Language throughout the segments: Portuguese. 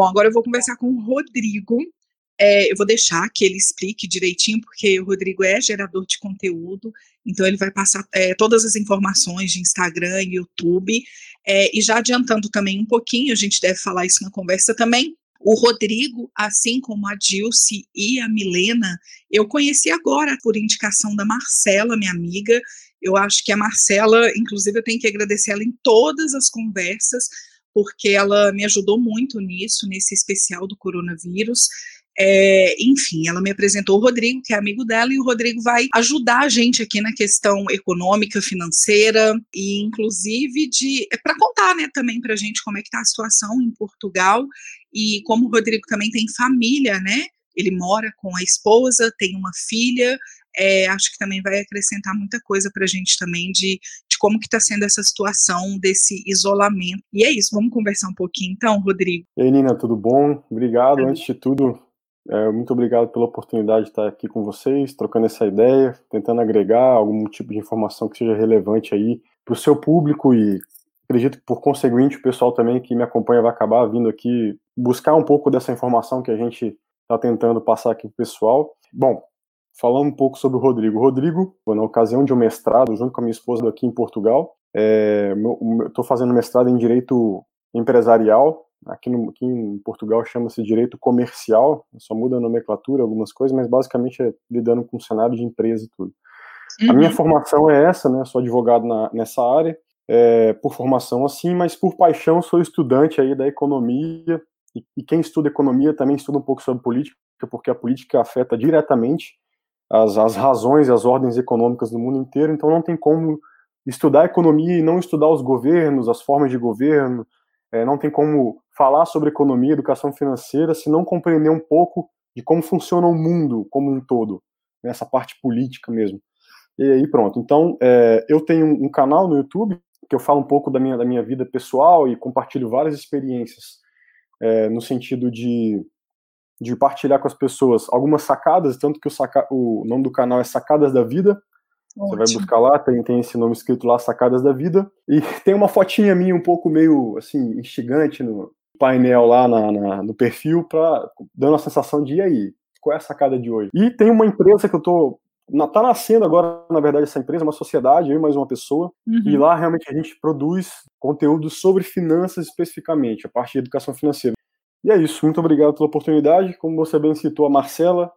Bom, agora eu vou conversar com o Rodrigo. É, eu vou deixar que ele explique direitinho, porque o Rodrigo é gerador de conteúdo, então ele vai passar é, todas as informações de Instagram e YouTube. É, e já adiantando também um pouquinho, a gente deve falar isso na conversa também. O Rodrigo, assim como a Dilce e a Milena, eu conheci agora por indicação da Marcela, minha amiga. Eu acho que a Marcela, inclusive, eu tenho que agradecer ela em todas as conversas, porque ela me ajudou muito nisso, nesse especial do coronavírus. É, enfim, ela me apresentou o Rodrigo, que é amigo dela, e o Rodrigo vai ajudar a gente aqui na questão econômica, financeira, e inclusive de é para contar, né, também para a gente como é que está a situação em Portugal e como o Rodrigo também tem família, né? Ele mora com a esposa, tem uma filha. É, acho que também vai acrescentar muita coisa para a gente também de, como que está sendo essa situação desse isolamento. E é isso, vamos conversar um pouquinho então, Rodrigo. E aí, Nina, tudo bom? Obrigado, antes de tudo, é, muito obrigado pela oportunidade de estar aqui com vocês, trocando essa ideia, tentando agregar algum tipo de informação que seja relevante aí para o seu público e acredito que por conseguinte o pessoal também que me acompanha vai acabar vindo aqui buscar um pouco dessa informação que a gente está tentando passar aqui para o pessoal. Bom, falando um pouco sobre o Rodrigo. O Rodrigo, na ocasião de um mestrado, junto com a minha esposa aqui em Portugal, é, estou fazendo mestrado em Direito Empresarial, aqui, no, aqui em Portugal chama-se Direito Comercial, só muda a nomenclatura, algumas coisas, mas basicamente é lidando com o cenário de empresa e tudo. Uhum. A minha uhum. formação é essa, né, sou advogado na, nessa área, é, por formação assim, mas por paixão sou estudante aí da economia, e, e quem estuda economia também estuda um pouco sobre política, porque a política afeta diretamente as, as razões e as ordens econômicas do mundo inteiro, então não tem como estudar economia e não estudar os governos, as formas de governo, é, não tem como falar sobre economia, educação financeira, se não compreender um pouco de como funciona o mundo como um todo, nessa parte política mesmo. E aí pronto. Então, é, eu tenho um canal no YouTube que eu falo um pouco da minha, da minha vida pessoal e compartilho várias experiências é, no sentido de, de partilhar com as pessoas algumas sacadas, tanto que o, saca, o nome do canal é Sacadas da Vida. Ótimo. Você vai buscar lá, tem, tem esse nome escrito lá, Sacadas da Vida. E tem uma fotinha minha um pouco meio, assim, instigante no painel lá na, na no perfil, pra, dando a sensação de, e aí, qual é a sacada de hoje? E tem uma empresa que eu tô tá nascendo agora, na verdade, essa empresa, uma sociedade, eu e mais uma pessoa, uhum. e lá realmente a gente produz conteúdo sobre finanças especificamente, a parte de educação financeira. E é isso, muito obrigado pela oportunidade. Como você bem citou, a Marcela,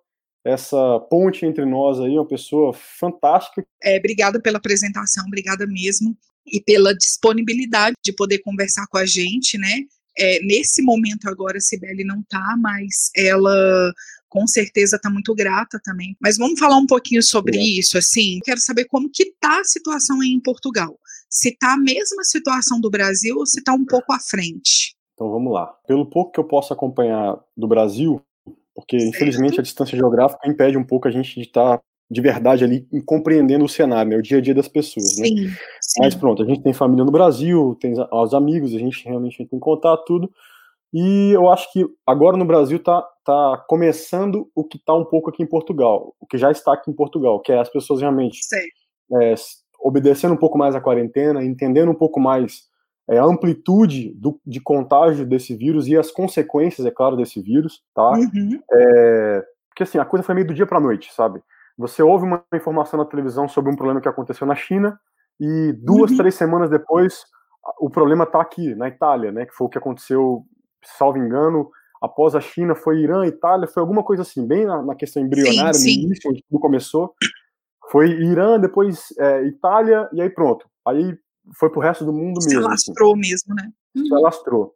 essa ponte entre nós aí, uma pessoa fantástica. É, obrigada pela apresentação, obrigada mesmo, e pela disponibilidade de poder conversar com a gente, né? É, nesse momento agora, a Sibeli não tá, mas ela com certeza está muito grata também. Mas vamos falar um pouquinho sobre é. isso, assim. Quero saber como que está a situação em Portugal. Se está a mesma situação do Brasil ou se está um pouco à frente. Então vamos lá. Pelo pouco que eu posso acompanhar do Brasil, porque certo. infelizmente a distância geográfica impede um pouco a gente de estar tá de verdade ali compreendendo o cenário, né, o dia a dia das pessoas, né? sim, né? Sim. Mas pronto, a gente tem família no Brasil, tem os amigos, a gente realmente tem contato tudo. E eu acho que agora no Brasil está tá começando o que está um pouco aqui em Portugal, o que já está aqui em Portugal, que é as pessoas realmente é, obedecendo um pouco mais à quarentena, entendendo um pouco mais é, a amplitude do, de contágio desse vírus e as consequências, é claro, desse vírus, tá? Uhum. É, porque assim, a coisa foi meio do dia para noite, sabe? Você ouve uma informação na televisão sobre um problema que aconteceu na China e duas, uhum. três semanas depois o problema está aqui, na Itália, né? Que foi o que aconteceu salvo engano, após a China foi Irã, Itália, foi alguma coisa assim, bem na, na questão embrionária, sim, sim. no início, onde tudo começou. Foi Irã, depois é, Itália, e aí pronto. Aí foi pro resto do mundo Se mesmo. Se alastrou assim. mesmo, né? Se alastrou.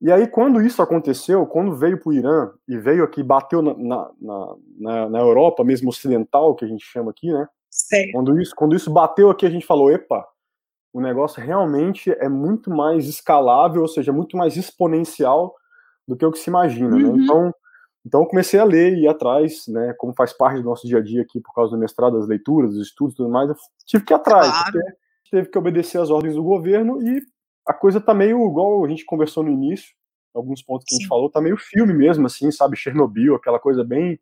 E aí, quando isso aconteceu, quando veio para o Irã e veio aqui, bateu na, na, na, na, Europa, mesmo ocidental, que a gente chama aqui, né? Certo. Quando isso, quando isso bateu aqui, a gente falou: epa, o negócio realmente é muito mais escalável, ou seja, muito mais exponencial do que o que se imagina, né? uhum. né? Então, então eu comecei a ler e ir atrás, né? Como faz parte do nosso dia a dia aqui por causa do mestrado, das leituras, dos estudos e tudo mais, eu tive que ir atrás, claro. porque teve que obedecer às ordens do governo e a coisa tá meio igual a gente conversou no início, alguns pontos que Sim. a gente falou, tá meio filme mesmo, assim, sabe? Chernobyl, aquela coisa bem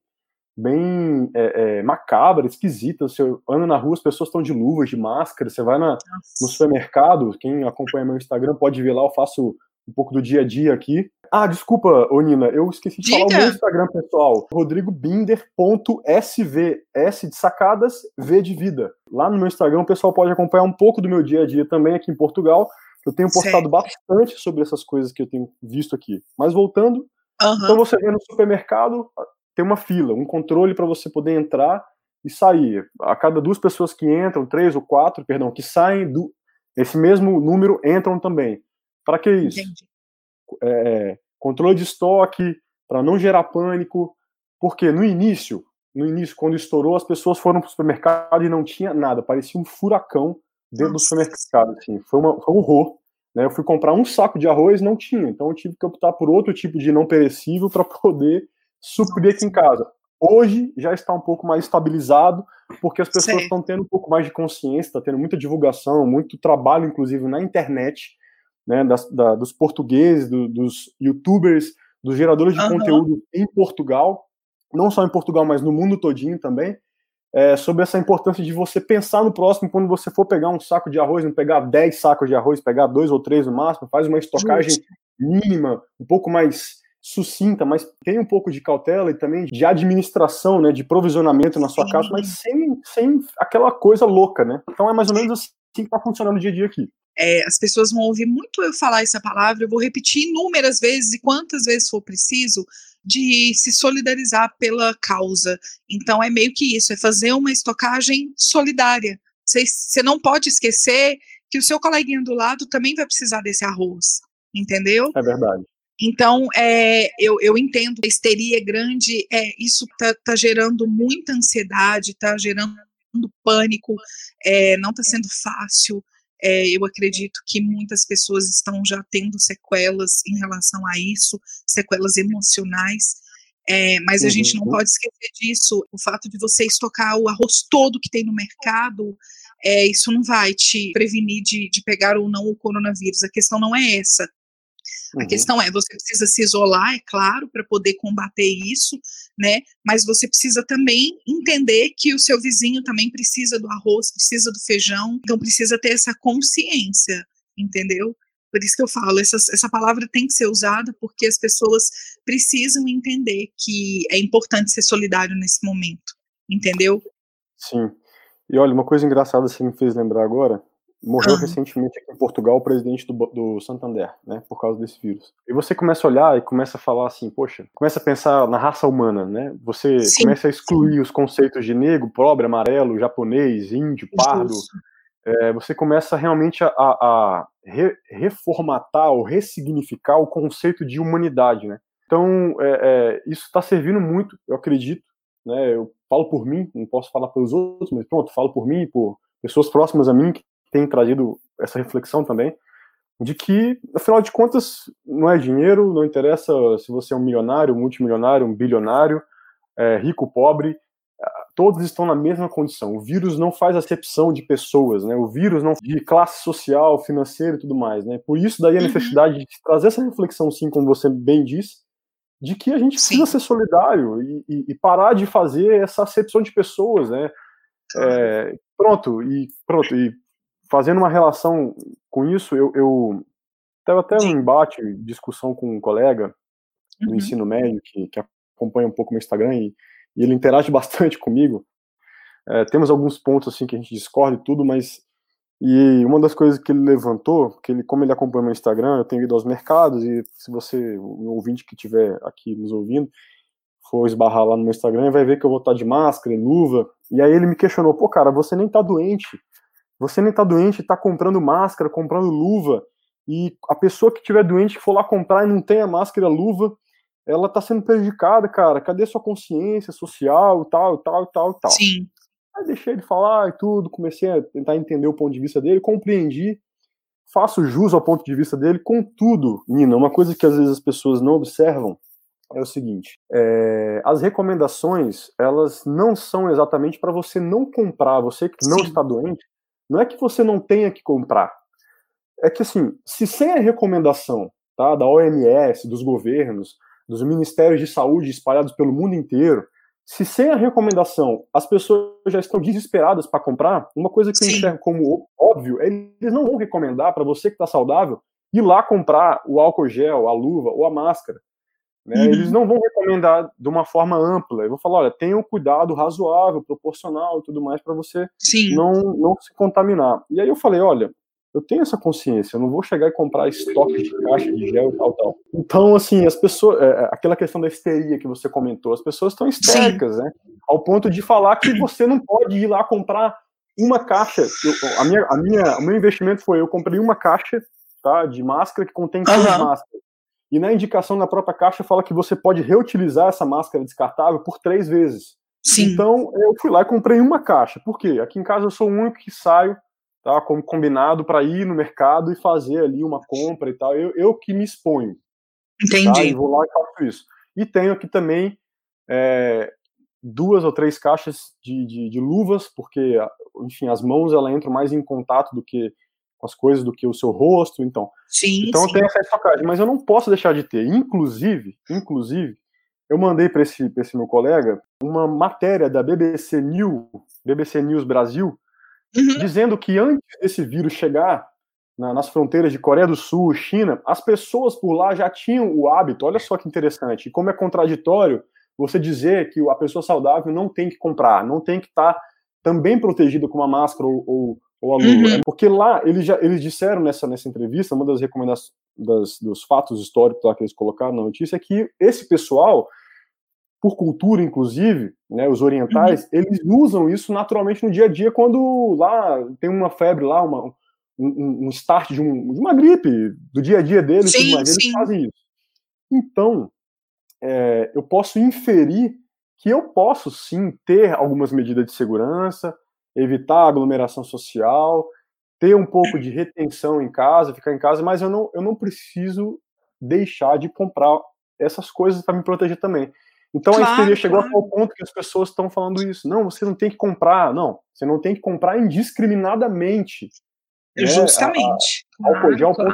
bem é, é, macabra, esquisita. Você anda na rua, as pessoas estão de luvas, de máscara. Você vai na, no supermercado, quem acompanha meu Instagram pode ver lá, eu faço um pouco do dia a dia aqui. Ah, desculpa, ô Nina, eu esqueci de Diga. falar o meu Instagram pessoal, rodrigobinder.sv, S de sacadas, V de vida. Lá no meu Instagram o pessoal pode acompanhar um pouco do meu dia a dia também aqui em Portugal. Eu tenho postado certo. bastante sobre essas coisas que eu tenho visto aqui. Mas voltando, uhum. então você vê no supermercado, tem uma fila, um controle para você poder entrar e sair. A cada duas pessoas que entram, três ou quatro, perdão, que saem, do, esse mesmo número entram também. Para que isso? É, controle de estoque, para não gerar pânico. Porque no início, no início, quando estourou, as pessoas foram para o supermercado e não tinha nada, parecia um furacão dentro do supermercado. Assim. Foi, uma, foi um horror. Né? Eu fui comprar um saco de arroz, não tinha, então eu tive que optar por outro tipo de não perecível para poder suprir aqui em casa. Hoje já está um pouco mais estabilizado, porque as pessoas estão tendo um pouco mais de consciência, está tendo muita divulgação, muito trabalho, inclusive, na internet, né, das, da, dos portugueses, do, dos youtubers, dos geradores de uhum. conteúdo em Portugal, não só em Portugal, mas no mundo todinho também, é, sobre essa importância de você pensar no próximo quando você for pegar um saco de arroz, não pegar 10 sacos de arroz, pegar dois ou três no máximo, faz uma estocagem mínima, um pouco mais sucinta, mas tem um pouco de cautela e também de administração, né, de provisionamento na sua Sim. casa, mas sem, sem aquela coisa louca, né? Então é mais ou menos assim que está funcionando o dia a dia aqui. É, as pessoas vão ouvir muito eu falar essa palavra, eu vou repetir inúmeras vezes e quantas vezes for preciso, de se solidarizar pela causa. Então é meio que isso, é fazer uma estocagem solidária. Você não pode esquecer que o seu coleguinha do lado também vai precisar desse arroz, entendeu? É verdade. Então, é, eu, eu entendo, a histeria é grande, é, isso está tá gerando muita ansiedade, está gerando pânico, é, não está sendo fácil. É, eu acredito que muitas pessoas estão já tendo sequelas em relação a isso, sequelas emocionais. É, mas a uhum. gente não pode esquecer disso. O fato de você estocar o arroz todo que tem no mercado, é, isso não vai te prevenir de, de pegar ou não o coronavírus. A questão não é essa. Uhum. A questão é, você precisa se isolar, é claro, para poder combater isso, né? Mas você precisa também entender que o seu vizinho também precisa do arroz, precisa do feijão, então precisa ter essa consciência, entendeu? Por isso que eu falo, essa, essa palavra tem que ser usada porque as pessoas precisam entender que é importante ser solidário nesse momento, entendeu? Sim. E olha, uma coisa engraçada que você me fez lembrar agora, Morreu ah. recentemente aqui em Portugal o presidente do, do Santander, né, por causa desse vírus. E você começa a olhar e começa a falar assim, poxa, começa a pensar na raça humana, né? Você sim, começa a excluir sim. os conceitos de negro, pobre, amarelo, japonês, índio, pardo. É, você começa realmente a, a re, reformatar ou ressignificar o conceito de humanidade, né? Então, é, é, isso está servindo muito, eu acredito, né? Eu falo por mim, não posso falar pelos outros, mas pronto, falo por mim, por pessoas próximas a mim que tem trazido essa reflexão também, de que, afinal de contas, não é dinheiro, não interessa se você é um milionário, um multimilionário, um bilionário, é, rico, pobre, todos estão na mesma condição. O vírus não faz acepção de pessoas, né? O vírus não de classe social, financeira e tudo mais, né? Por isso daí a uhum. necessidade de trazer essa reflexão, sim, como você bem disse, de que a gente precisa sim. ser solidário e, e, e, parar de fazer essa acepção de pessoas, né? É, pronto e pronto e fazendo uma relação com isso, eu, eu teve até um embate, discussão com um colega do uhum. ensino médio que, que acompanha um pouco meu Instagram e, e ele interage bastante comigo. É, temos alguns pontos assim que a gente discorda e tudo, mas e uma das coisas que ele levantou, que ele, como ele acompanha meu Instagram, eu tenho ido aos mercados e se você, o ouvinte que estiver aqui nos ouvindo, for esbarrar lá no meu Instagram, vai ver que eu vou estar de máscara e luva. E aí ele me questionou, pô, cara, você nem tá doente. Você nem tá doente, está comprando máscara, comprando luva, e a pessoa que tiver doente que for lá comprar e não tem a máscara e a luva, ela tá sendo prejudicada, cara. Cadê sua consciência social, tal, tal, tal, tal. Sim. Aí deixei ele falar e tudo, comecei a tentar entender o ponto de vista dele, compreendi, faço jus ao ponto de vista dele. Contudo, Nina, uma coisa que às vezes as pessoas não observam é o seguinte: é, as recomendações elas não são exatamente para você não comprar, você que não Sim. está doente, não é que você não tenha que comprar. É que, assim, se sem a recomendação tá, da OMS, dos governos, dos ministérios de saúde espalhados pelo mundo inteiro, se sem a recomendação as pessoas já estão desesperadas para comprar, uma coisa que eu enxergo como óbvio é eles não vão recomendar para você que está saudável ir lá comprar o álcool gel, a luva ou a máscara. Né? Uhum. Eles não vão recomendar de uma forma ampla. Eu vou falar, olha, tenha um cuidado razoável, proporcional e tudo mais para você não, não se contaminar. E aí eu falei, olha, eu tenho essa consciência, eu não vou chegar e comprar estoque de caixa de gel e tal, tal. Então, assim, as pessoas, é, é aquela questão da histeria que você comentou, as pessoas estão histéricas, Sim. né? Ao ponto de falar que você não pode ir lá comprar uma caixa. Eu, a minha, a minha, o meu investimento foi, eu comprei uma caixa, tá, de máscara que contém três uhum. máscaras. E na indicação na própria caixa fala que você pode reutilizar essa máscara descartável por três vezes. Sim. Então, eu fui lá e comprei uma caixa. Por quê? Aqui em casa eu sou o único que saio tá, como combinado para ir no mercado e fazer ali uma compra e tal. Eu, eu que me exponho. Entendi. Tá? E vou lá e faço isso. E tenho aqui também é, duas ou três caixas de, de, de, luvas, porque, enfim, as mãos ela entram mais em contato do que com as coisas do que o seu rosto, então. Sim. Então sim. eu tenho essa estocagem, mas eu não posso deixar de ter. Inclusive, inclusive, eu mandei para esse, esse meu colega uma matéria da BBC News, BBC News Brasil, uhum. dizendo que antes desse vírus chegar na, nas fronteiras de Coreia do Sul, China, as pessoas por lá já tinham o hábito. Olha só que interessante. E como é contraditório você dizer que a pessoa saudável não tem que comprar, não tem que estar tá também protegida com uma máscara ou, ou, ou a luva. Uhum. Porque lá eles já eles disseram nessa, nessa entrevista, uma das recomendações das, dos fatos históricos lá que eles colocaram na notícia é que esse pessoal por cultura, inclusive, né, os orientais, uhum. eles usam isso naturalmente no dia a dia quando lá tem uma febre lá, uma, um, um start de, um, de, uma gripe do dia a dia deles, sim, mais, eles fazem isso. Então, é, eu posso inferir que eu posso sim ter algumas medidas de segurança, evitar aglomeração social, ter um pouco de retenção em casa, ficar em casa, mas eu não, eu não preciso deixar de comprar essas coisas para me proteger também. Então claro, a histeria chegou claro. ao ponto que as pessoas estão falando isso. Não, você não tem que comprar. Não, você não tem que comprar indiscriminadamente. Né? Justamente. Álcool gel claro.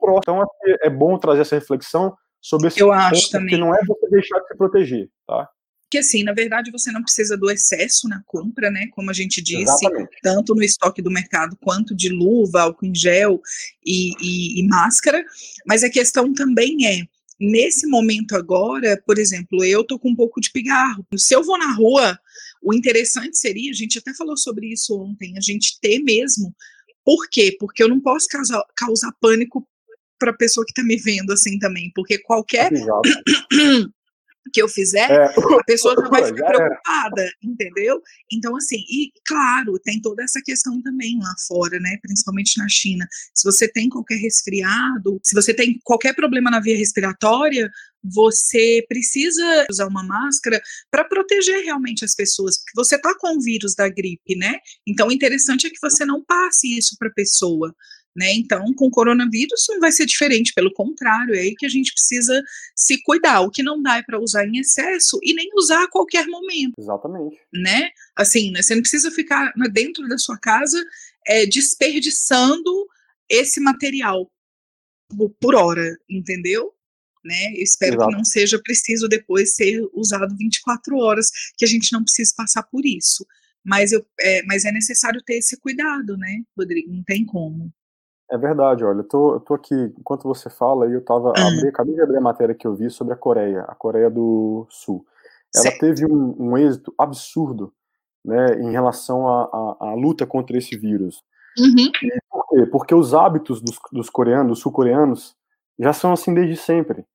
próximo. Então é bom trazer essa reflexão sobre esse Eu ponto, acho também. porque não é você deixar de se proteger, tá? Que assim, na verdade, você não precisa do excesso na compra, né? Como a gente disse, Exatamente. tanto no estoque do mercado quanto de luva, álcool em gel e, e, e máscara. Mas a questão também é Nesse momento agora, por exemplo, eu tô com um pouco de pigarro. Se eu vou na rua, o interessante seria, a gente até falou sobre isso ontem, a gente ter mesmo. Por quê? Porque eu não posso causar, causar pânico para a pessoa que está me vendo assim também, porque qualquer que eu fizer, é. a pessoa já vai ficar preocupada, entendeu? Então, assim, e claro, tem toda essa questão também lá fora, né? Principalmente na China. Se você tem qualquer resfriado, se você tem qualquer problema na via respiratória, você precisa usar uma máscara para proteger realmente as pessoas, porque você está com o vírus da gripe, né? Então, o interessante é que você não passe isso para a pessoa. Né? Então, com o coronavírus não vai ser diferente, pelo contrário, é aí que a gente precisa se cuidar. O que não dá é para usar em excesso e nem usar a qualquer momento. Exatamente. Né? Assim, né? você não precisa ficar dentro da sua casa é, desperdiçando esse material por hora, entendeu? Né? Eu espero Exato. que não seja preciso depois ser usado 24 horas, que a gente não precise passar por isso. Mas, eu, é, mas é necessário ter esse cuidado, né, Rodrigo? Não tem como. É verdade, olha, eu tô, eu tô aqui, enquanto você fala, eu tava, ah. abri, acabei de abrir a matéria que eu vi sobre a Coreia, a Coreia do Sul. Ela certo. teve um, um, êxito absurdo, né, em relação à luta contra esse vírus. Uhum. por quê? Porque os hábitos dos, dos coreanos, dos sul-coreanos, já são assim desde sempre.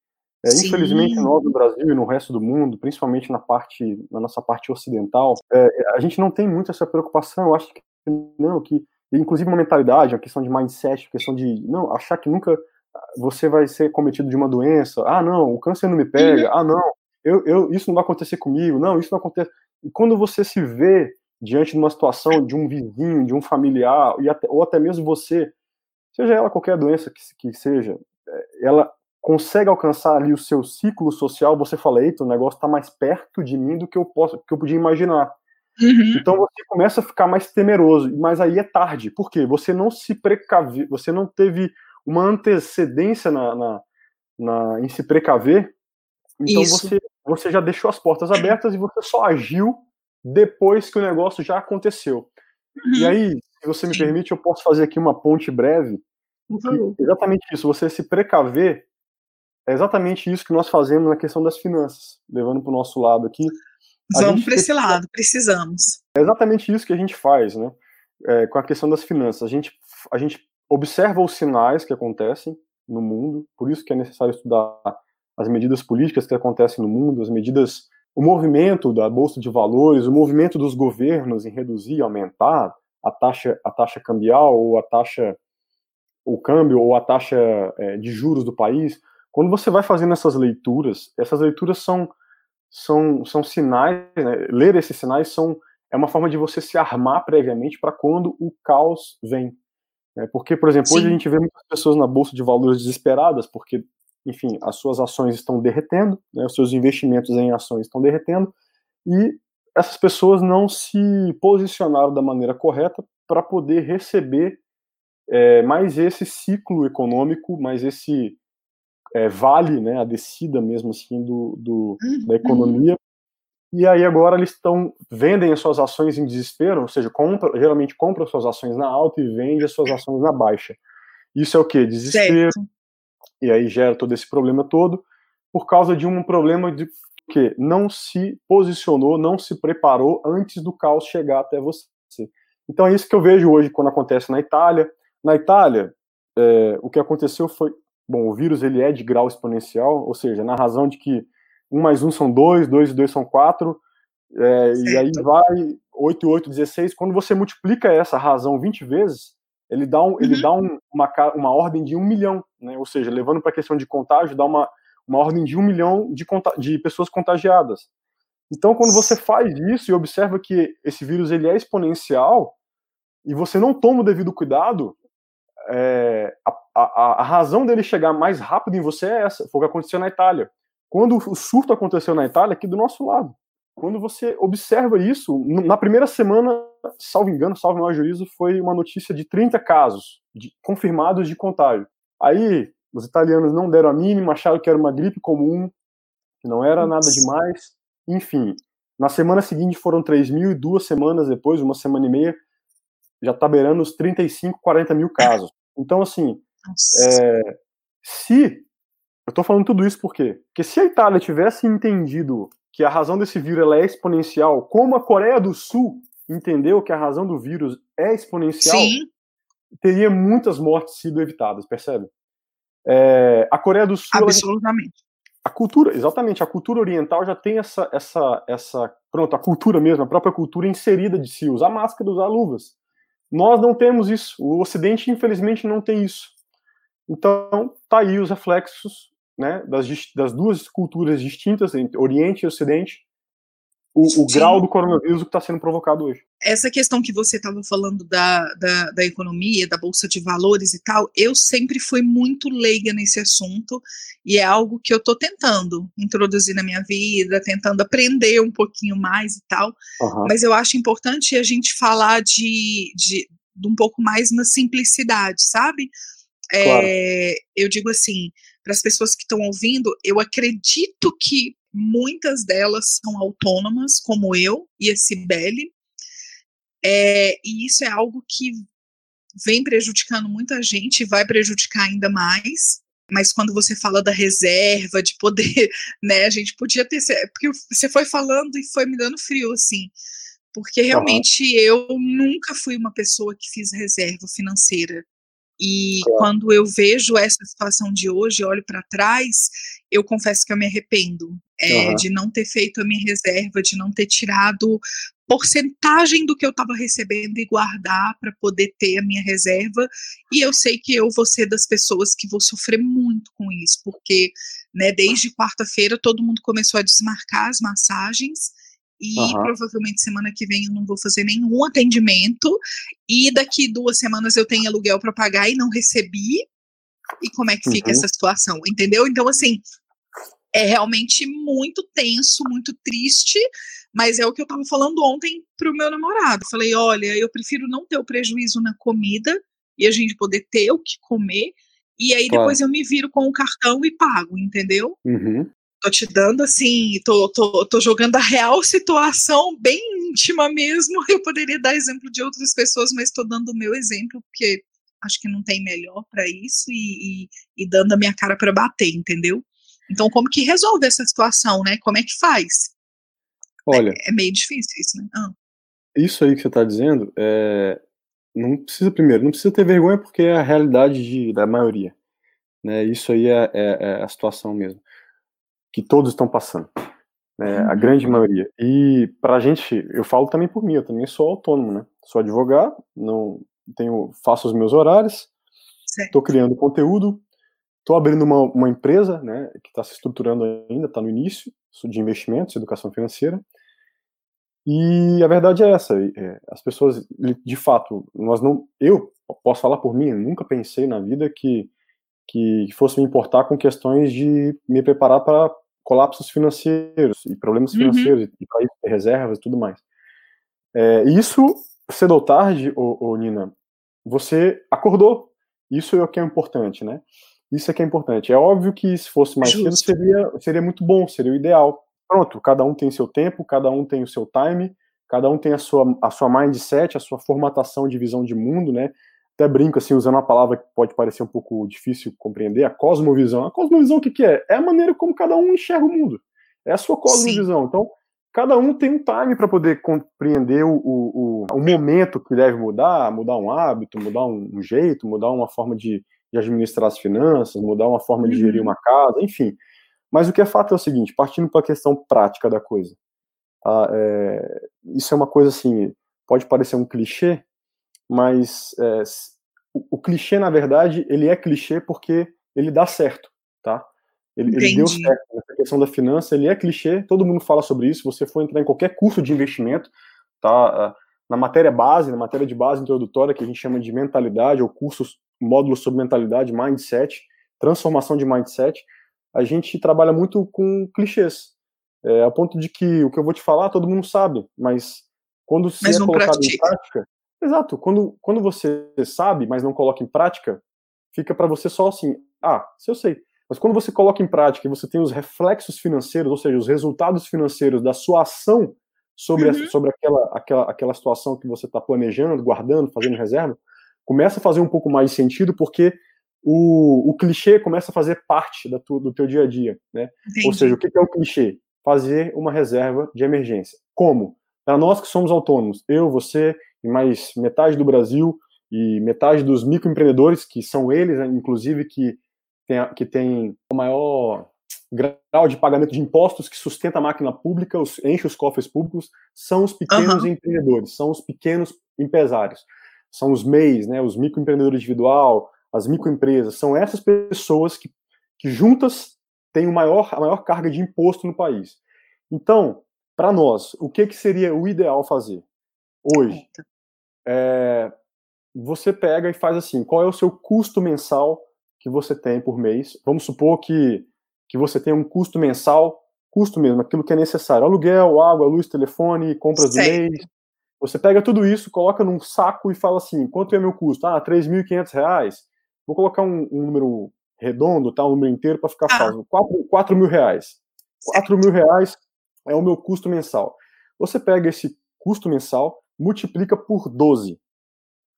É, infelizmente, nós no Brasil e no resto do mundo, principalmente na parte, na nossa parte ocidental, é, a gente não tem muito essa preocupação. Eu acho que não, que inclusive uma mentalidade, uma questão de mindset, uma questão de não achar que nunca você vai ser cometido de uma doença. Ah, não, o câncer não me pega. Uhum. Ah, não, eu, eu, isso não vai acontecer comigo. Não, isso não acontece. E quando você se vê diante de uma situação de um vizinho, de um familiar, e até, ou até mesmo você, seja ela qualquer doença que, que seja, é, ela consegue alcançar ali o seu ciclo social, você fala, eita, o negócio está mais perto de mim do que eu posso, que eu podia imaginar. Uhum. Então você começa a ficar mais temeroso, mas aí é tarde. Por quê? Você não se precaviu, você não teve uma antecedência na, na, na em se precaver. Então você, você já deixou as portas abertas e você só agiu depois que o negócio já aconteceu. Uhum. E aí, se você me permite, eu posso fazer aqui uma ponte breve exatamente isso, você se precaver é exatamente isso que nós fazemos na questão das finanças, levando para o nosso lado aqui. Vamos para esse lado, precisamos. É exatamente isso que a gente faz, né? É, com a questão das finanças. A gente, a gente observa os sinais que acontecem no mundo, por isso que é necessário estudar as medidas políticas que acontecem no mundo, as medidas, o movimento da bolsa de valores, o movimento dos governos em reduzir, aumentar a taxa, a taxa cambial ou a taxa, o câmbio ou a taxa é, de juros do país. Quando você vai fazendo essas leituras, essas leituras são são, são sinais, né? ler esses sinais são é uma forma de você se armar previamente para quando o caos vem. Né? Porque, por exemplo, Sim. hoje a gente vê muitas pessoas na bolsa de valores desesperadas porque enfim, as suas ações estão derretendo, né, os seus investimentos em ações estão derretendo, e essas pessoas não se posicionaram da maneira correta para poder receber é, mais esse ciclo econômico, mais esse é, vale, né, a descida mesmo assim do, do uhum. da economia. E aí agora eles estão vendem as suas ações em desespero, ou seja, compra, geralmente compram suas ações na alta e vende as suas ações na baixa. Isso é o que? Desespero, certo e aí gera todo esse problema todo, por causa de um problema de que não se posicionou, não se preparou antes do caos chegar até você. Então é isso que eu vejo hoje quando acontece na Itália. Na Itália, é, o que aconteceu foi, bom, o vírus ele é de grau exponencial, ou seja, na razão de que 1 mais 1 são 2, 2 e 2 são 4, é, e aí vai 8 e 8, 16. Quando você multiplica essa razão 20 vezes, ele dá, um, ele uhum. dá um, uma, uma ordem de um milhão, né? ou seja, levando para a questão de contágio, dá uma, uma ordem de um milhão de, de pessoas contagiadas. Então, quando você faz isso e observa que esse vírus ele é exponencial e você não toma o devido cuidado, é, a, a, a, razão dele chegar mais rápido em você é essa. Foi o que aconteceu na Itália. Quando o surto aconteceu na Itália, aqui do nosso lado. Quando você observa isso, na primeira semana, salvo engano, salvo meu juízo, foi uma notícia de 30 casos de, confirmados de contágio. Aí, os italianos não deram a mínima, acharam que era uma gripe comum, que não era nada demais. Enfim, na semana seguinte foram 3 mil e duas semanas depois, uma semana e meia, já está beirando os 35, 40 mil casos. Então, assim, é, se. Eu estou falando tudo isso por quê? Porque se a Itália tivesse entendido que a razão desse vírus é exponencial, como a Coreia do Sul entendeu que a razão do vírus é exponencial, Sim. teria muitas mortes sido evitadas, percebe? É, a Coreia do Sul. Absolutamente. Ela, a cultura, exatamente, a cultura oriental já tem essa, essa, essa. Pronto, a cultura mesmo, a própria cultura inserida de si, usar máscara, usar luvas. Nós não temos isso. O Ocidente, infelizmente, não tem isso. Então, tá aí os reflexos né, das, das duas culturas distintas, entre Oriente e Ocidente, o, o grau do coronavírus que está sendo provocado hoje. Essa questão que você estava falando da, da, da, economia, da bolsa de valores e tal, eu sempre fui muito leiga nesse assunto e é algo que eu estou tentando introduzir na minha vida, tentando aprender um pouquinho mais e tal. Uhum. Mas eu acho importante a gente falar de, de, de um pouco mais na simplicidade, sabe? Claro. É, eu digo assim, para as pessoas que estão ouvindo, eu acredito que muitas delas são autônomas, como eu e a Cibele, é, e isso é algo que vem prejudicando muita gente e vai prejudicar ainda mais. Mas quando você fala da reserva, de poder, né, a gente podia ter. Porque você foi falando e foi me dando frio, assim. Porque realmente uhum. eu nunca fui uma pessoa que fiz reserva financeira. E quando eu vejo essa situação de hoje, olho para trás, eu confesso que eu me arrependo é, uhum. de não ter feito a minha reserva, de não ter tirado porcentagem do que eu estava recebendo e guardar para poder ter a minha reserva. E eu sei que eu vou ser das pessoas que vou sofrer muito com isso, porque né, desde quarta-feira todo mundo começou a desmarcar as massagens e uhum. provavelmente semana que vem eu não vou fazer nenhum atendimento e daqui duas semanas eu tenho aluguel para pagar e não recebi e como é que fica uhum. essa situação, entendeu? Então assim é realmente muito tenso, muito triste, mas é o que eu estava falando ontem pro meu namorado. Falei, olha, eu prefiro não ter o prejuízo na comida e a gente poder ter o que comer e aí claro. depois eu me viro com o cartão e pago, entendeu? Uhum tô te dando assim, tô, tô, tô jogando a real situação bem íntima mesmo. Eu poderia dar exemplo de outras pessoas, mas tô dando o meu exemplo, porque acho que não tem melhor para isso e, e, e, dando a minha cara para bater, entendeu? Então, como que resolve essa situação, né? Como é que faz? Olha. É, é meio difícil isso, né? Ah. Isso aí que você está dizendo, é, não precisa, primeiro, não precisa ter vergonha porque é a realidade de, da maioria. Né? Isso aí é, é, é a situação mesmo. Que todos estão passando. Né? A uhum. grande maioria. E para a gente, eu falo também por mim, eu também sou autônomo, né? Sou advogado, não tenho, faço os meus horários, estou criando conteúdo, estou abrindo uma, uma empresa, né, que está se estruturando ainda, está no início, de investimentos, educação financeira, e a verdade é essa, é, as pessoas, de fato, nós não, eu posso falar por mim, nunca pensei na vida que que fosse me importar com questões de me preparar para colapsos financeiros e problemas uhum. financeiros e para ter reservas e tudo mais. É, isso cedo ou tarde, ô, ô, Nina, você acordou. Isso é o que é importante, né? Isso é que é importante. É óbvio que se fosse mais Justo. cedo seria seria muito bom, seria o ideal pronto, cada um tem seu tempo, cada um tem o seu time, cada um tem a sua, a sua mindset, a sua formatação de visão de mundo, né? Até brinco, assim, usando uma palavra que pode parecer um pouco difícil compreender, a cosmovisão. A cosmovisão o que, que é? É a maneira como cada um enxerga o mundo. É a sua cosmovisão. Sim. Então, cada um tem um time para poder compreender o, o, o, momento que deve mudar, mudar um hábito, mudar um, um jeito, mudar uma forma de, de, administrar as finanças, mudar uma forma de gerir uhum. uma casa, enfim. Mas o que é fato é o seguinte, partindo para a questão prática da coisa, tá? é, isso é uma coisa assim, pode parecer um clichê, mas é, o, o, clichê, na verdade, ele é clichê porque ele dá certo, tá? Ele, ele, deu certo. Essa questão da finança, ele é clichê, todo mundo fala sobre isso, você for entrar em qualquer curso de investimento, tá? Na matéria base, na matéria de base introdutória, que a gente chama de mentalidade, ou cursos, módulos sobre mentalidade, mindset, transformação de mindset, a gente trabalha muito com clichês. É, a ponto de que o que eu vou te falar todo mundo sabe, mas quando se mas é colocado em prática. Exato, quando, quando você sabe, mas não coloca em prática, fica para você só assim, ah, se eu sei. Mas quando você coloca em prática e você tem os reflexos financeiros, ou seja, os resultados financeiros da sua ação sobre, uhum. sobre aquela, aquela, aquela situação que você está planejando, guardando, fazendo reserva, começa a fazer um pouco mais de sentido, porque o, o clichê começa a fazer parte da tu, do teu dia a dia, né? Entendi. Ou seja, o que é o clichê? Fazer uma reserva de emergência. Como? Para nós que somos autônomos, eu, você e mais metade do Brasil e metade dos microempreendedores, que são eles, né, inclusive, que tem, que tem o maior grau de pagamento de impostos que sustenta a máquina pública, os, enche os cofres públicos, são os pequenos uhum. empreendedores, são os pequenos empresários, são os MEIs, né, os microempreendedores individual, as microempresas, são essas pessoas que, que juntas têm o maior, a maior carga de imposto no país. Então, para nós, o que, que seria o ideal fazer hoje? É, você pega e faz assim: qual é o seu custo mensal que você tem por mês? Vamos supor que, que você tem um custo mensal, custo mesmo, aquilo que é necessário: aluguel, água, luz, telefone, compras certo. do mês. Você pega tudo isso, coloca num saco e fala assim: quanto é meu custo? Ah, R$ 3.500. Vou colocar um, um número redondo, tá? Um número inteiro para ficar ah. fácil. 4, 4 mil reais. 4 mil reais é o meu custo mensal. Você pega esse custo mensal, multiplica por 12.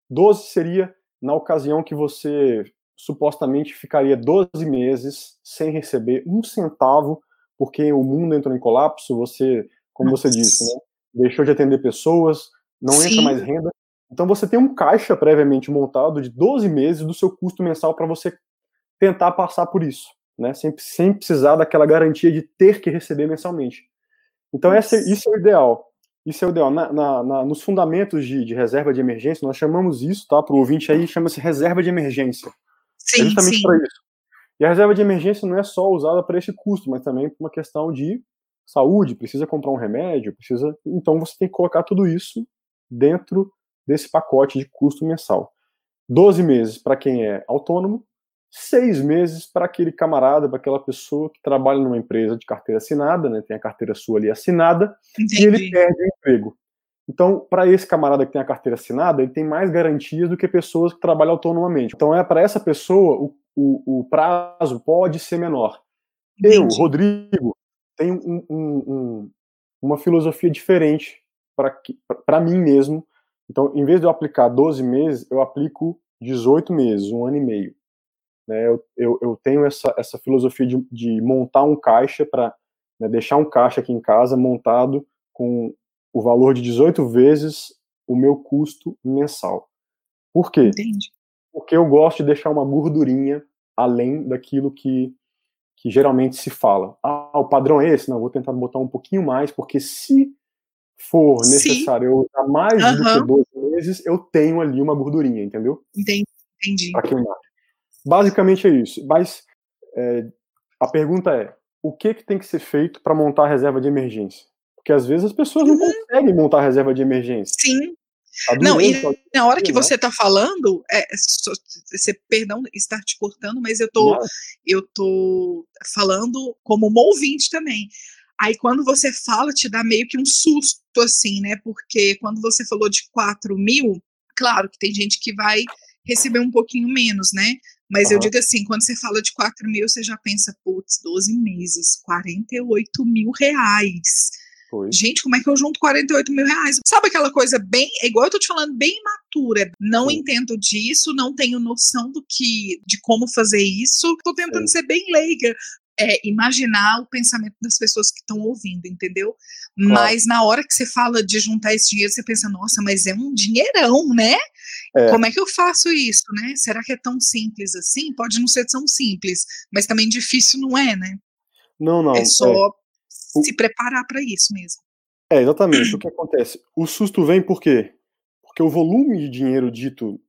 12 seria na ocasião que você supostamente ficaria 12 meses sem receber um centavo, porque o mundo entrou em colapso, você, como você disse, né, deixou de atender pessoas, não Sim. entra mais renda, então você tem um caixa previamente montado de 12 meses do seu custo mensal para você tentar passar por isso, né? Sem, sem precisar daquela garantia de ter que receber mensalmente. Então essa, isso é o ideal. Isso é o ideal. Na, na, na, nos fundamentos de, de, reserva de emergência, nós chamamos isso, tá? Para o ouvinte aí, chama-se reserva de emergência. Sim, é justamente para isso. E a reserva de emergência não é só usada para esse custo, mas também para uma questão de saúde, precisa comprar um remédio, precisa. Então você tem que colocar tudo isso dentro desse pacote de custo mensal. 12 meses para quem é autônomo, seis meses para aquele camarada, para aquela pessoa que trabalha numa empresa de carteira assinada, né, tem a carteira sua ali assinada, Entendi. e ele perde o emprego. Então, para esse camarada que tem a carteira assinada, ele tem mais garantias do que pessoas que trabalham autonomamente. Então, é para essa pessoa o, o, o, prazo pode ser menor. Entendi. Eu, Rodrigo, tenho um, um, um, uma filosofia diferente para mim mesmo então, em vez de eu aplicar 12 meses, eu aplico 18 meses, um ano e meio. Né, eu, eu, eu tenho essa, essa filosofia de, de montar um caixa para né, deixar um caixa aqui em casa montado com o valor de 18 vezes o meu custo mensal. Por quê? Entendi. Porque eu gosto de deixar uma gordurinha além daquilo que, que geralmente se fala. Ah, o padrão é esse? Não, vou tentar botar um pouquinho mais, porque se for necessário eu usar mais uhum. do que 12 meses, eu tenho ali uma gordurinha, entendeu? Entendi. Entendi. Pra queimar. Basicamente é isso. Mas é, a pergunta é: o que, que tem que ser feito para montar a reserva de emergência? Porque às vezes as pessoas não uhum. conseguem montar a reserva de emergência. Sim. Tá não, e na hora que você está falando, é, você, perdão estar te cortando, mas eu tô, eu tô falando como um ouvinte também. Aí quando você fala, te dá meio que um susto, assim, né? Porque quando você falou de 4 mil, claro que tem gente que vai receber um pouquinho menos, né? Mas uhum. eu digo assim, quando você fala de 4 mil, você já pensa, putz, 12 meses, 48 mil reais. Foi. Gente, como é que eu junto 48 mil reais? Sabe aquela coisa bem, é igual eu tô te falando, bem imatura. Não Sim. entendo disso, não tenho noção do que, de como fazer isso. Tô tentando Sim. ser bem leiga, é, imaginar o pensamento das pessoas que estão ouvindo, entendeu? Claro. Mas na hora que você fala de juntar esse dinheiro, você pensa, nossa, mas é um dinheirão, né? É. Como é que eu faço isso, né? Será que é tão simples assim? Pode não ser tão simples, mas também difícil não é, né? Não, não. É só é se preparar para isso mesmo. É, exatamente. o que acontece? O susto vem por quê? Porque o volume de dinheiro dito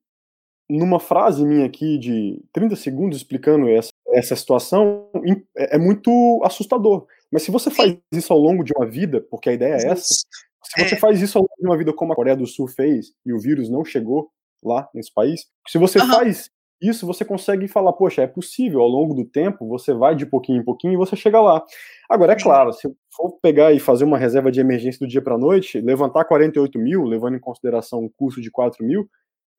numa frase minha aqui de 30 segundos explicando essa, essa situação é, é muito assustador. Mas se você faz isso ao longo de uma vida, porque a ideia é essa, se você é. faz isso ao longo de uma vida como a Coreia do Sul fez e o vírus não chegou lá nesse país, se você uhum. faz isso você consegue falar, poxa, é possível, ao longo do tempo, você vai de pouquinho em pouquinho e você chega lá. Agora, é claro, se for pegar e fazer uma reserva de emergência do dia para noite, levantar 48 mil, levando em consideração um custo de 4 mil,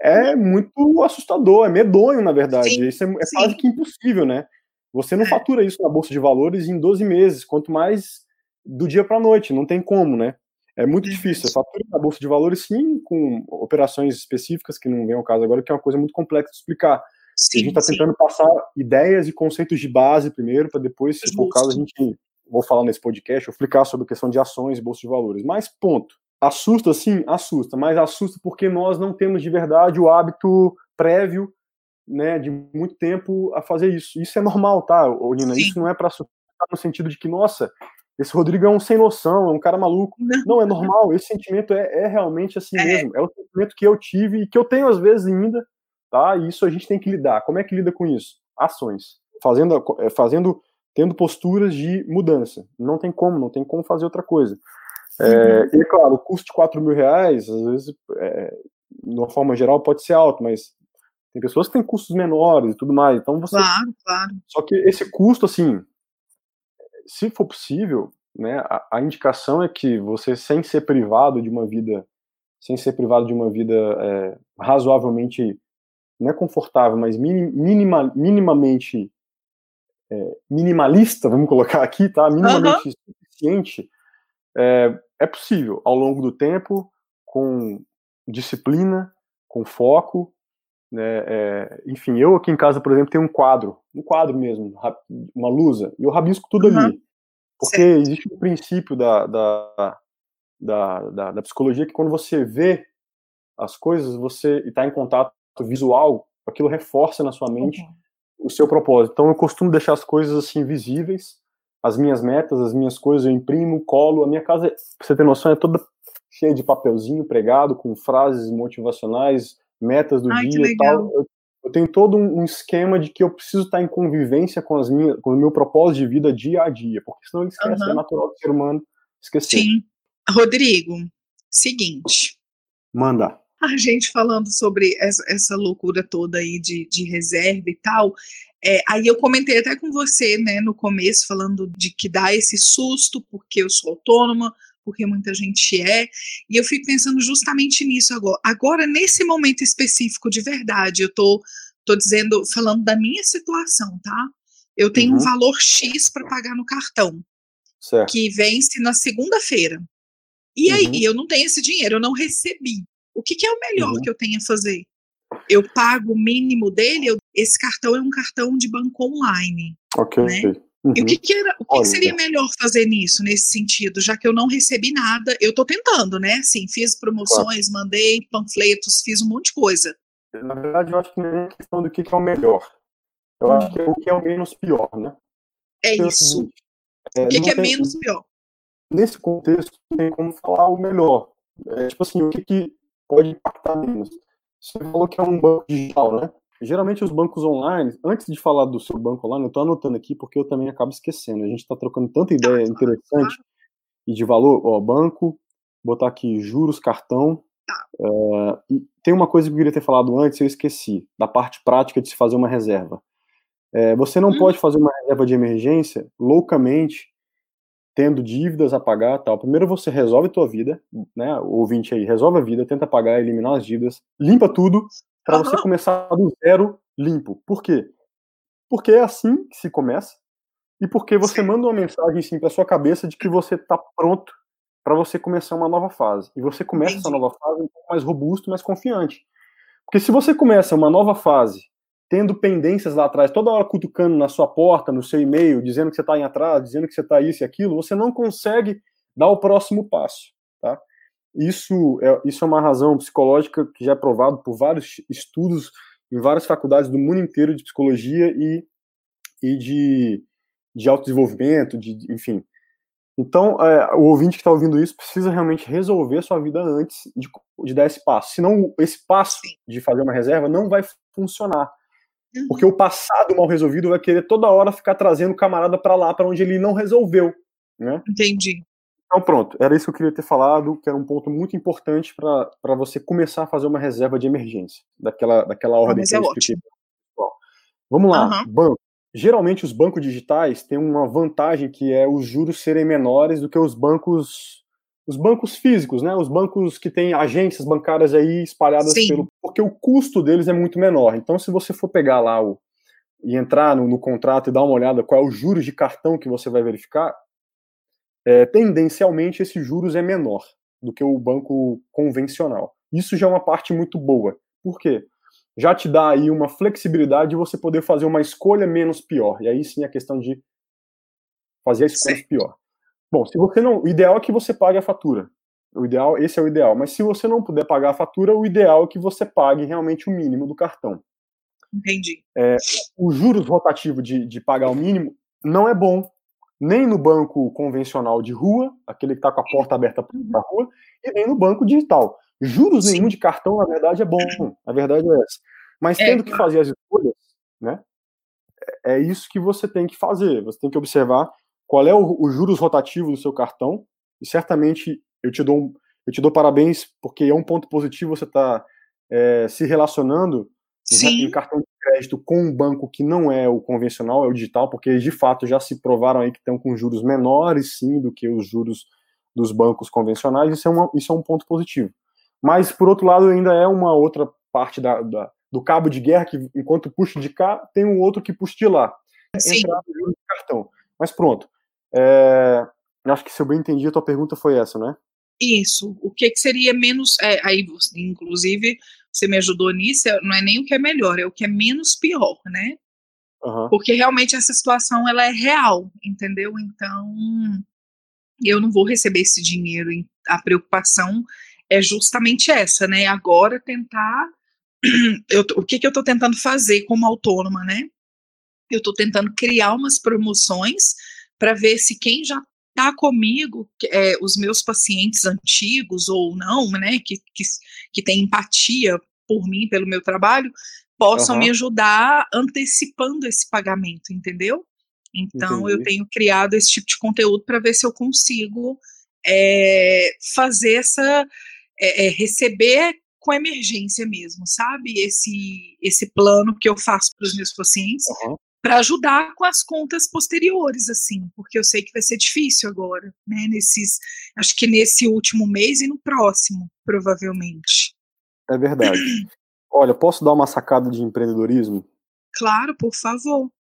é muito assustador, é medonho, na verdade. Sim, Isso é, é quase que impossível, né? Você não é. fatura isso na Bolsa de Valores em 12 meses, quanto mais do dia para noite, não tem como, né? É muito difícil. Você fatura na Bolsa de Valores, sim, com operações específicas, que não vem ao caso agora, que é uma coisa muito complexa de explicar. Sim, a gente está tentando passar ideias e conceitos de base primeiro, para depois, se for o caso, a gente vou falar nesse podcast, vou explicar sobre a questão de ações e bolsa de valores. Mas, ponto. Assusta, sim, assusta, mas assusta porque nós não temos de verdade o hábito prévio, né, de muito tempo a fazer isso. Isso é normal, tá, Olina? Isso não é para assustar no sentido de que, nossa, esse Rodrigo é um sem noção, é um cara maluco. Não, é normal, esse sentimento é, é realmente assim é. mesmo. É o sentimento que eu tive e que eu tenho às vezes ainda, tá? E isso a gente tem que lidar. Como é que lida com isso? Ações. Fazendo, é, fazendo tendo posturas de mudança. Não tem como, não tem como fazer outra coisa. É, uhum. E, claro, o custo de 4 mil reais, às vezes, é, de uma forma geral, pode ser alto, mas tem pessoas que têm custos menores e tudo mais. Então você. Claro, claro. Só que esse custo, assim, se for possível, né, a, a, indicação é que você, sem ser privado de uma vida, sem ser privado de uma vida é, razoavelmente, não é confortável, mas minim, minima, minimamente é, minimalista, vamos colocar aqui, tá? Minimamente uhum. suficiente, é, é possível ao longo do tempo, com disciplina, com foco, né? É, enfim, eu aqui em casa, por exemplo, tenho um quadro, um quadro mesmo, uma lousa, e eu rabisco tudo uhum. ali. Porque certo. existe um princípio da, da, da, da, da psicologia que quando você vê as coisas, você está em contato visual, aquilo reforça na sua mente uhum. o seu propósito. Então eu costumo deixar as coisas assim visíveis, as minhas metas, as minhas coisas, eu imprimo, colo. A minha casa, pra você ter noção, é toda cheia de papelzinho pregado com frases motivacionais, metas do Ai, dia e tal. Eu, eu, tenho todo um, esquema de que eu preciso estar em convivência com, as minhas, com o meu propósito de vida dia a dia, porque senão ele esquece, uhum. é natural do ser humano esquecer. Sim. Rodrigo, seguinte. Manda. A gente falando sobre essa, essa loucura toda aí de, de reserva e tal, é, aí eu comentei até com você, né, no começo, falando de que dá esse susto, porque eu sou autônoma, porque muita gente é, e eu fico pensando justamente nisso agora. Agora, nesse momento específico de verdade, eu tô, tô dizendo, falando da minha situação, tá? Eu tenho uhum. um valor X para pagar no cartão, certo. que vence na segunda-feira. E uhum. aí, eu não tenho esse dinheiro, eu não recebi. O que, que é o melhor uhum. que eu tenho a fazer? eu pago o mínimo dele, eu, esse cartão é um cartão de banco online. Ok. Né? Uhum. E o que, que, era, o que, seria melhor fazer nisso, nesse sentido, já que eu não recebi nada? Eu estou tentando, né? Sim, fiz promoções, claro. mandei panfletos, fiz um monte de coisa. Na verdade, eu acho que não é questão do que, que é o melhor. Eu hum. acho que é o que é o menos pior, né? É então, isso. É, o que, que é tem, menos pior? Nesse contexto, tem como falar o melhor. É, tipo assim, o que, que pode impactar menos. Você falou que é um banco digital, né? Geralmente os bancos online, antes de falar do seu banco online, eu estou anotando aqui porque eu também acabo esquecendo. A gente está trocando tanta ideia interessante e de valor. Ó, banco, botar aqui juros, cartão. Uh, e tem uma coisa que eu queria ter falado antes, eu esqueci, da parte prática de se fazer uma reserva. É, você não hum. pode fazer uma reserva de emergência loucamente, tendo dívidas a pagar tal. Primeiro você resolve a tua vida, né? O ouvinte aí, resolve a vida, tenta pagar, eliminar as dívidas, limpa tudo, para você começar do zero limpo. Por quê? Porque é assim que se começa e porque você Sim. manda uma mensagem sim para sua cabeça de que você está pronto para você começar uma nova fase. E você começa Entendi. essa nova fase um pouco mais robusto, mais confiante. Porque se você começa uma nova fase tendo pendências lá atrás, toda hora cutucando na sua porta, no seu e-mail, dizendo que você está em atraso, dizendo que você está isso e aquilo, você não consegue dar o próximo passo, tá? Isso é, isso é uma razão psicológica que já é provado por vários estudos em várias faculdades do mundo inteiro de psicologia e, e de, de autodesenvolvimento, de, enfim. Então, é, o ouvinte que está ouvindo isso precisa realmente resolver sua vida antes de, de dar esse passo. Senão, esse passo de fazer uma reserva não vai funcionar. Porque o passado mal resolvido vai querer toda hora ficar trazendo o camarada para lá, para onde ele não resolveu. Né? Entendi. Então, pronto, era isso que eu queria ter falado, que era um ponto muito importante para você começar a fazer uma reserva de emergência, daquela, daquela ordem ah, que eu é expliquei. Vamos lá, uhum. banco. Geralmente os bancos digitais têm uma vantagem que é os juros serem menores do que os bancos os bancos físicos, né? Os bancos que têm agências bancárias aí espalhadas Sim. pelo porque o custo deles é muito menor. Então, se você for pegar lá o e entrar no, no contrato e dar uma olhada qual é o juros de cartão que você vai verificar, é, tendencialmente esse juros é menor do que o banco convencional. Isso já é uma parte muito boa. Por quê? Já te dá aí uma flexibilidade de você poder fazer uma escolha menos pior. E aí sim a questão de fazer a escolha sim. pior. Bom, se você não, o ideal é que você pague a fatura. O ideal, esse é o ideal. Mas se você não puder pagar a fatura, o ideal é que você pague realmente o mínimo do cartão. Entendi. É, o juros rotativo de, de pagar o mínimo não é bom nem no banco convencional de rua, aquele que está com a porta aberta para a rua, e nem no banco digital. Juros Sim. nenhum de cartão, na verdade, é bom. A verdade é essa. Mas é, tendo é, que fazer as escolhas, né? É, é isso que você tem que fazer. Você tem que observar qual é o, o juros rotativo do seu cartão. E certamente eu te dou, eu te dou parabéns, porque é um ponto positivo você estar tá, é, se relacionando Sim. em cartão de crédito com um banco que não é o convencional, é o digital, porque de fato já se provaram aí que estão com juros menores, sim, do que os juros dos bancos convencionais, isso é, uma, isso é um ponto positivo. Mas, por outro lado, ainda é uma outra parte da, da do cabo de guerra, que enquanto puxa de cá, tem um outro que puxa de lá. Sim. Entrar no juro de cartão. Mas pronto. É, acho que se eu bem entendi, a tua pergunta foi essa, né? Isso. O que, que seria menos. É, aí, inclusive, você me ajudou nisso, é, não é nem o que é melhor, é o que é menos pior, né? Uhum. Porque realmente essa situação ela é real, entendeu? Então, eu não vou receber esse dinheiro. A preocupação é justamente essa, né? Agora tentar. Eu, o que, que eu estou tentando fazer como autônoma, né? Eu estou tentando criar umas promoções para ver se quem já está comigo, é, os meus pacientes antigos ou não, né, que, que, que tem empatia por mim, pelo meu trabalho, possam uhum. me ajudar antecipando esse pagamento, entendeu? Então, Entendi. eu tenho criado esse tipo de conteúdo para ver se eu consigo é, fazer essa. É, é, receber com emergência mesmo, sabe? Esse, esse plano que eu faço para os meus pacientes, uhum para ajudar com as contas posteriores, assim, porque eu sei que vai ser difícil agora, né? Nesses, acho que nesse último mês e no próximo, provavelmente. É verdade. Olha, posso dar uma sacada de empreendedorismo? Claro, por favor.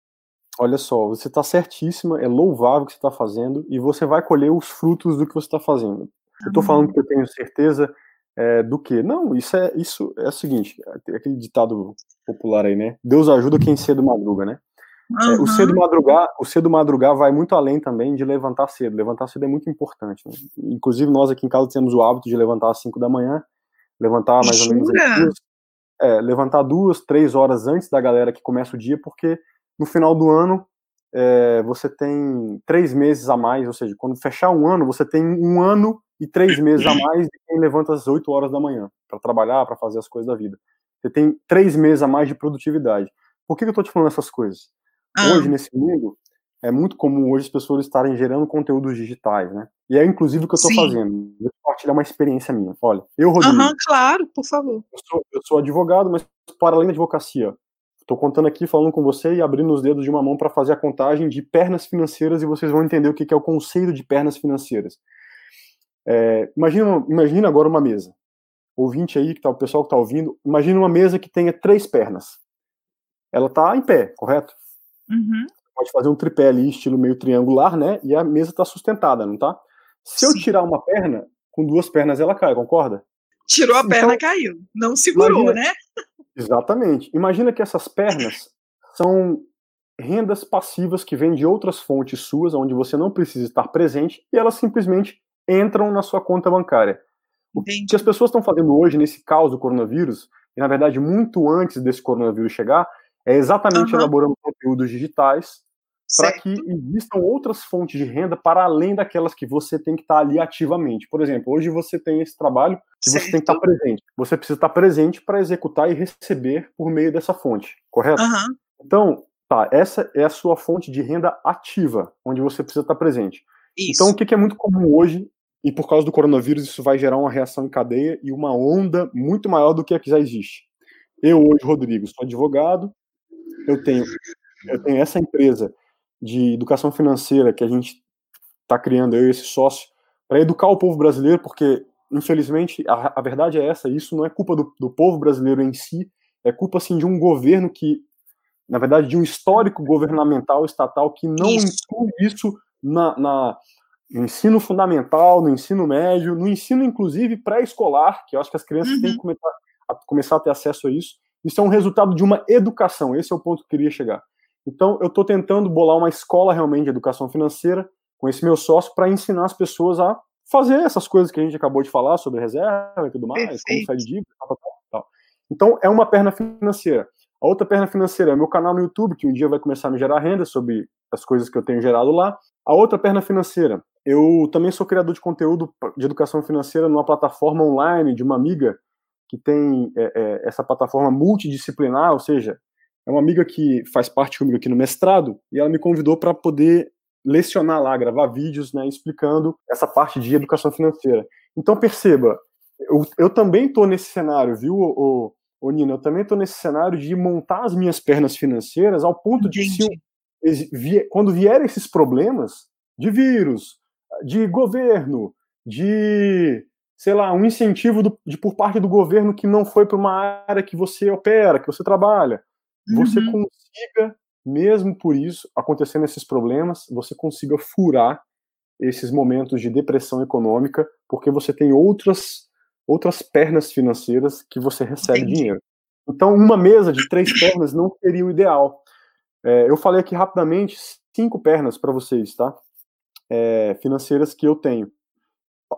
Olha só, você está certíssima, é louvável o que você está fazendo e você vai colher os frutos do que você está fazendo. Eu estou falando que eu tenho certeza é, do que? Não, isso é isso é o seguinte, tem aquele ditado popular aí, né? Deus ajuda quem cedo madruga, né? Uhum. O cedo madrugar, o cedo madrugar vai muito além também de levantar cedo. Levantar cedo é muito importante. Né? Inclusive nós aqui em casa temos o hábito de levantar às 5 da manhã, levantar mais ou menos duas, é, levantar duas, três horas antes da galera que começa o dia, porque no final do ano é, você tem três meses a mais, ou seja, quando fechar um ano, você tem um ano e três meses a mais de quem levanta às 8 horas da manhã para trabalhar, para fazer as coisas da vida. Você tem três meses a mais de produtividade. Por que, que eu estou te falando essas coisas? Ah. Hoje, nesse mundo, é muito comum hoje as pessoas estarem gerando conteúdos digitais, né? E é inclusive o que eu estou fazendo. Vou compartilhar uma experiência minha. Olha, eu, Rodrigo. Aham, claro, por favor. Eu sou, eu sou advogado, mas para além da advocacia, Estou contando aqui, falando com você e abrindo os dedos de uma mão para fazer a contagem de pernas financeiras e vocês vão entender o que é o conceito de pernas financeiras. É, imagina, imagina agora uma mesa. Ouvinte aí, que tá, o pessoal que está ouvindo, imagina uma mesa que tenha três pernas. Ela está em pé, correto? Uhum. Pode fazer um tripé ali, estilo meio triangular, né? E a mesa está sustentada, não tá? Se Sim. eu tirar uma perna, com duas pernas ela cai, concorda? Tirou a então, perna, caiu. Não segurou, imagina, né? Exatamente. Imagina que essas pernas são rendas passivas que vêm de outras fontes suas, onde você não precisa estar presente, e elas simplesmente entram na sua conta bancária. O que as pessoas estão fazendo hoje nesse caos do coronavírus, e na verdade muito antes desse coronavírus chegar, é exatamente uhum. elaborando conteúdos digitais para que existam outras fontes de renda para além daquelas que você tem que estar ali ativamente. Por exemplo, hoje você tem esse trabalho que certo. você tem que estar presente. Você precisa estar presente para executar e receber por meio dessa fonte, correto? Uhum. Então, tá, essa é a sua fonte de renda ativa, onde você precisa estar presente. Isso. Então, o que é muito comum hoje, e por causa do coronavírus, isso vai gerar uma reação em cadeia e uma onda muito maior do que a que já existe. Eu hoje, Rodrigo, sou advogado, eu tenho, eu tenho essa empresa de educação financeira que a gente está criando, eu e esse sócio, para educar o povo brasileiro, porque, infelizmente, a, a verdade é essa, isso não é culpa do, do, povo brasileiro em si, é culpa, assim, de um governo que, na verdade, de um histórico governamental, estatal, que não isso. inclui isso na, na, no ensino fundamental, no ensino médio, no ensino, inclusive, pré-escolar, que eu acho que as crianças uhum. têm que começar a, começar a ter acesso a isso. Isso é um resultado de uma educação, esse é o ponto que eu queria chegar. Então, eu estou tentando bolar uma escola realmente de educação financeira com esse meu sócio para ensinar as pessoas a fazer essas coisas que a gente acabou de falar sobre reserva e tudo mais, Perfeito. como sair de dívida, tal, tal, tal. Então, é uma perna financeira. A outra perna financeira é meu canal no YouTube, que um dia vai começar a me gerar renda sobre as coisas que eu tenho gerado lá. A outra perna financeira, eu também sou criador de conteúdo de educação financeira numa plataforma online de uma amiga que tem é, é, essa plataforma multidisciplinar, ou seja, é uma amiga que faz parte comigo aqui no mestrado e ela me convidou para poder lecionar lá, gravar vídeos, né, explicando essa parte de educação financeira. Então perceba, eu, eu também estou nesse cenário, viu, o, o, Nina? Eu também estou nesse cenário de montar as minhas pernas financeiras ao ponto de se, quando vierem esses problemas de vírus, de governo, de sei lá, um incentivo do, de, por parte do governo que não foi para uma área que você opera, que você trabalha, você uhum. consiga, mesmo por isso, acontecendo esses problemas, você consiga furar esses momentos de depressão econômica, porque você tem outras outras pernas financeiras que você recebe Entendi. dinheiro. Então, uma mesa de três pernas não seria o ideal. É, eu falei aqui rapidamente cinco pernas para vocês, tá? É, financeiras que eu tenho.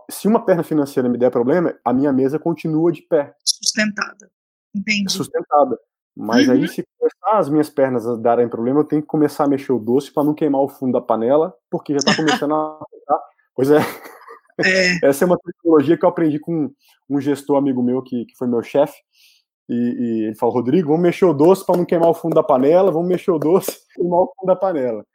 Se uma perna financeira me der problema, a minha mesa continua de pé. Sustentada. Entendi. Sustentada. Mas uhum. aí, se começar as minhas pernas a darem problema, eu tenho que começar a mexer o doce para não queimar o fundo da panela, porque já está começando a. Pois é. é. Essa é uma tecnologia que eu aprendi com um gestor amigo meu, que, que foi meu chefe. E, e, ele falou: Rodrigo, vamos mexer o doce para não queimar o fundo da panela, vamos mexer o doce para queimar o fundo da panela.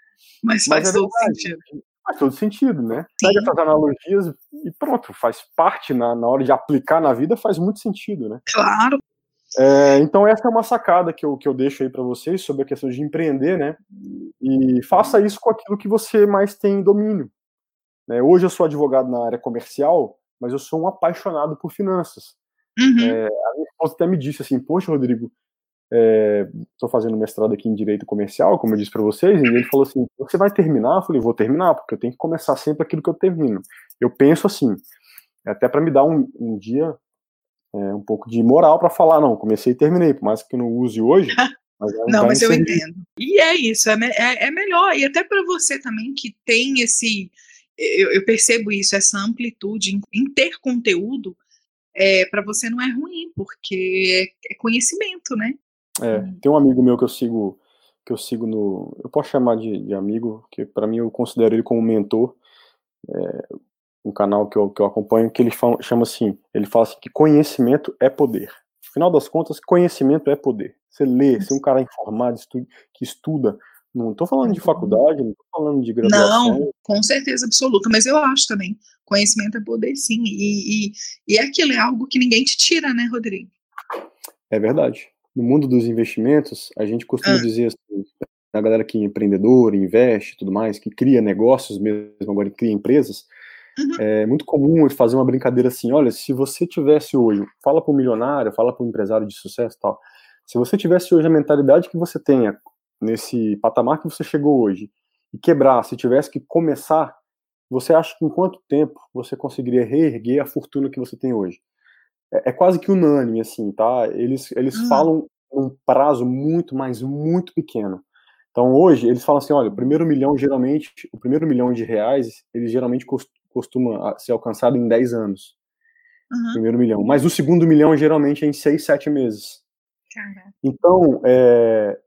Mas faz Mas é todo sentido. Faz todo sentido, né? Sim. Pega essas analogias e pronto, faz parte na, na hora de aplicar na vida, faz muito sentido, né? Claro, é, então essa é uma sacada que eu, que eu deixo aí para vocês sobre a questão de empreender, né? E faça isso com aquilo que você mais tem domínio. Né? Hoje eu sou advogado na área comercial, mas eu sou um apaixonado por finanças. Uhum. É, a minha esposa até me disse assim, poxa, Rodrigo, estou é, fazendo mestrado aqui em direito comercial, como eu disse para vocês, e ele falou assim, você vai terminar? Eu falei, vou terminar, porque eu tenho que começar sempre aquilo que eu termino. Eu penso assim, até para me dar um, um dia é, um pouco de moral para falar, não, comecei e terminei, por mais que eu não use hoje. Mas não, mas eu entendo. E é isso, é, é, é melhor. E até para você também que tem esse. Eu, eu, percebo isso, essa amplitude em, em ter conteúdo, é, para você não é ruim, porque é, é conhecimento, né? É, tem um amigo meu que eu sigo, que eu sigo no. Eu posso chamar de, de amigo, que para mim eu considero ele como mentor. É, um canal que eu, que eu acompanho, que ele fala, chama assim, ele fala assim que conhecimento é poder. Afinal das contas, conhecimento é poder. Você lê, se um cara informado, estu, que estuda, não estou falando de faculdade, não estou falando de graduação. Não, com certeza absoluta, mas eu acho também, conhecimento é poder sim, e, e, e aquilo é algo que ninguém te tira, né, Rodrigo? É verdade. No mundo dos investimentos, a gente costuma ah. dizer assim, a galera que é empreendedor, investe tudo mais, que cria negócios mesmo, agora cria empresas, Uhum. É muito comum fazer uma brincadeira assim, olha, se você tivesse hoje, fala para um milionário, fala para um empresário de sucesso tal, se você tivesse hoje a mentalidade que você tenha nesse patamar que você chegou hoje e quebrar, se tivesse que começar, você acha que em quanto tempo você conseguiria reerguer a fortuna que você tem hoje? É, é quase que unânime, assim, tá? Eles, eles uhum. falam um prazo muito, mas muito pequeno. Então hoje eles falam assim, olha, o primeiro milhão geralmente, o primeiro milhão de reais, ele geralmente costuma ser alcançado em 10 anos. Uhum. Primeiro milhão. Mas o segundo milhão geralmente é em 6, 7 meses. Caraca. Então, é,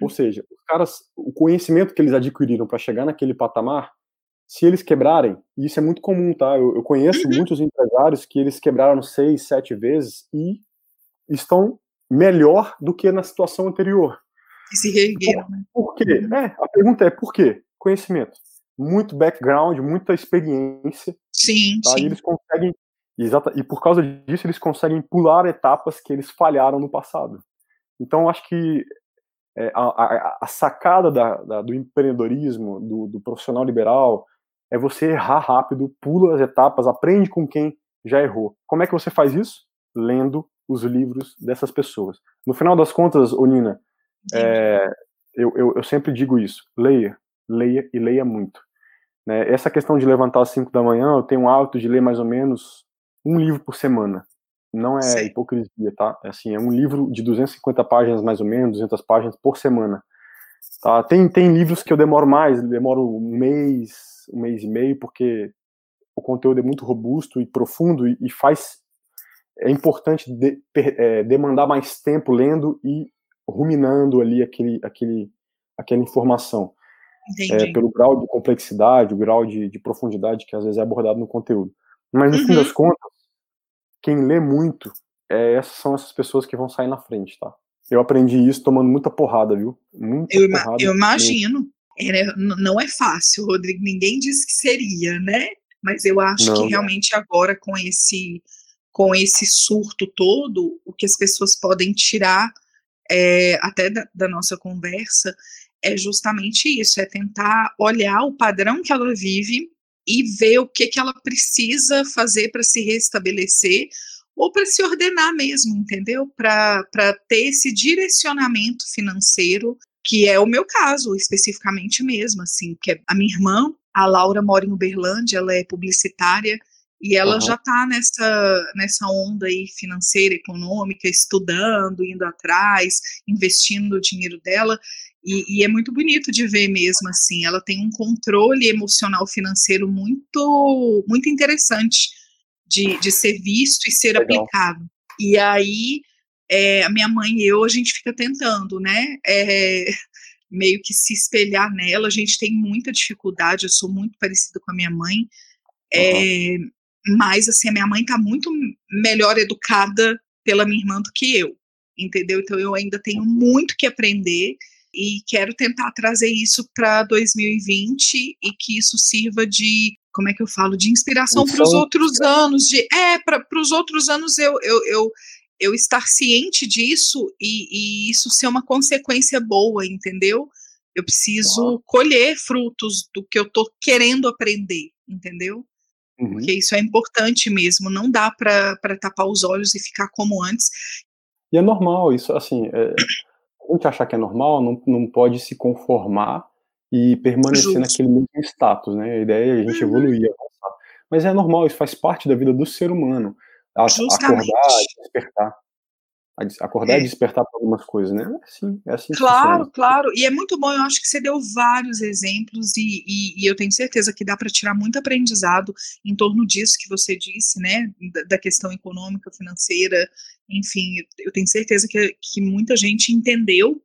ou seja, os caras, o conhecimento que eles adquiriram para chegar naquele patamar, se eles quebrarem, e isso é muito comum, tá? Eu, eu conheço uhum. muitos empresários que eles quebraram seis, sete vezes e estão melhor do que na situação anterior. E se reergueram, né? Por quê? Uhum. É, a pergunta é por quê? Conhecimento muito background, muita experiência. Sim, tá? sim. E eles conseguem, exata, e por causa disso, eles conseguem pular etapas que eles falharam no passado. Então, acho que é, a, a, a, sacada da, da, do empreendedorismo, do, do, profissional liberal, é você errar rápido, pula as etapas, aprende com quem já errou. Como é que você faz isso? Lendo os livros dessas pessoas. No final das contas, Onina, é, eu, eu, eu sempre digo isso: leia, leia e leia muito. Né? Essa questão de levantar às 5 da manhã, eu tenho um hábito de ler mais ou menos um livro por semana. Não é Sim. hipocrisia, tá? É assim, é um livro de 250 páginas mais ou menos, 200 páginas por semana. Tá? Tem, tem livros que eu demoro mais, demoro um mês, um mês e meio, porque o conteúdo é muito robusto e profundo e, e faz. É importante de, é, demandar mais tempo lendo e ruminando ali aquele, aquele, aquela informação é, pelo grau de complexidade, o grau de, de, profundidade que às vezes é abordado no conteúdo. Mas no uhum. fim das contas, quem lê muito, é, essas são essas pessoas que vão sair na frente, tá? Eu aprendi isso tomando muita porrada, viu? Muita eu, porrada eu imagino. É, não é fácil, Rodrigo. Ninguém disse que seria, né? Mas eu acho não, que realmente agora com esse com esse surto todo, o que as pessoas podem tirar é, até da, da nossa conversa é justamente isso, é tentar olhar o padrão que ela vive e ver o que, que ela precisa fazer para se restabelecer ou para se ordenar mesmo, entendeu? Para ter esse direcionamento financeiro, que é o meu caso, especificamente mesmo, assim, que é a minha irmã, a Laura mora em Uberlândia, ela é publicitária, e ela uhum. já está nessa, nessa onda aí financeira, econômica, estudando, indo atrás, investindo o dinheiro dela. E, e, é muito bonito de ver mesmo assim. Ela tem um controle emocional financeiro muito, muito interessante de, de ser visto e ser Legal. aplicado. E aí, é, a minha mãe e eu, a gente fica tentando, né? É, meio que se espelhar nela. A gente tem muita dificuldade. Eu sou muito parecida com a minha mãe. É, mas, assim, a minha mãe está muito melhor educada pela minha irmã do que eu, entendeu? Então, eu ainda tenho muito que aprender e quero tentar trazer isso para 2020 e que isso sirva de como é que eu falo de inspiração para os outros anos de é para os outros anos eu, eu, eu, eu estar ciente disso e, e, isso ser uma consequência boa entendeu? Eu preciso colher frutos do que eu estou querendo aprender entendeu? Uhum. porque isso é importante mesmo não dá para tapar os olhos e ficar como antes. E é normal isso assim é a gente achar que é normal, não, não pode se conformar e permanecer Justo. naquele mesmo status, né? A ideia é a gente uhum. evoluir, avançar. Mas é normal, isso faz parte da vida do ser humano. acordar, despertar. Acordar é. e despertar para algumas coisas, né? É assim, é assim Claro, claro. E é muito bom, eu acho que você deu vários exemplos e, e, e eu tenho certeza que dá para tirar muito aprendizado em torno disso que você disse, né? Da, da questão econômica, financeira, enfim, eu tenho certeza que, que muita gente entendeu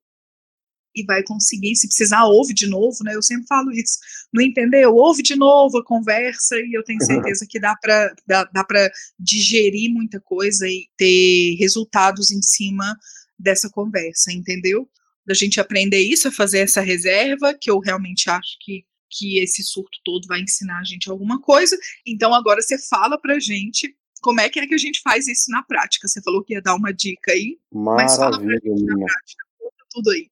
e vai conseguir, se precisar, ouve de novo, né? Eu sempre falo isso. Não entendeu? Ouve de novo a conversa e eu tenho certeza que dá para dá, dá digerir muita coisa e ter resultados em cima dessa conversa, entendeu? Da gente aprender isso, a fazer essa reserva, que eu realmente acho que, que esse surto todo vai ensinar a gente alguma coisa. Então agora você fala pra gente como é que é que a gente faz isso na prática. Você falou que ia dar uma dica aí, Maravilha, mas fala pra gente na prática, tudo aí.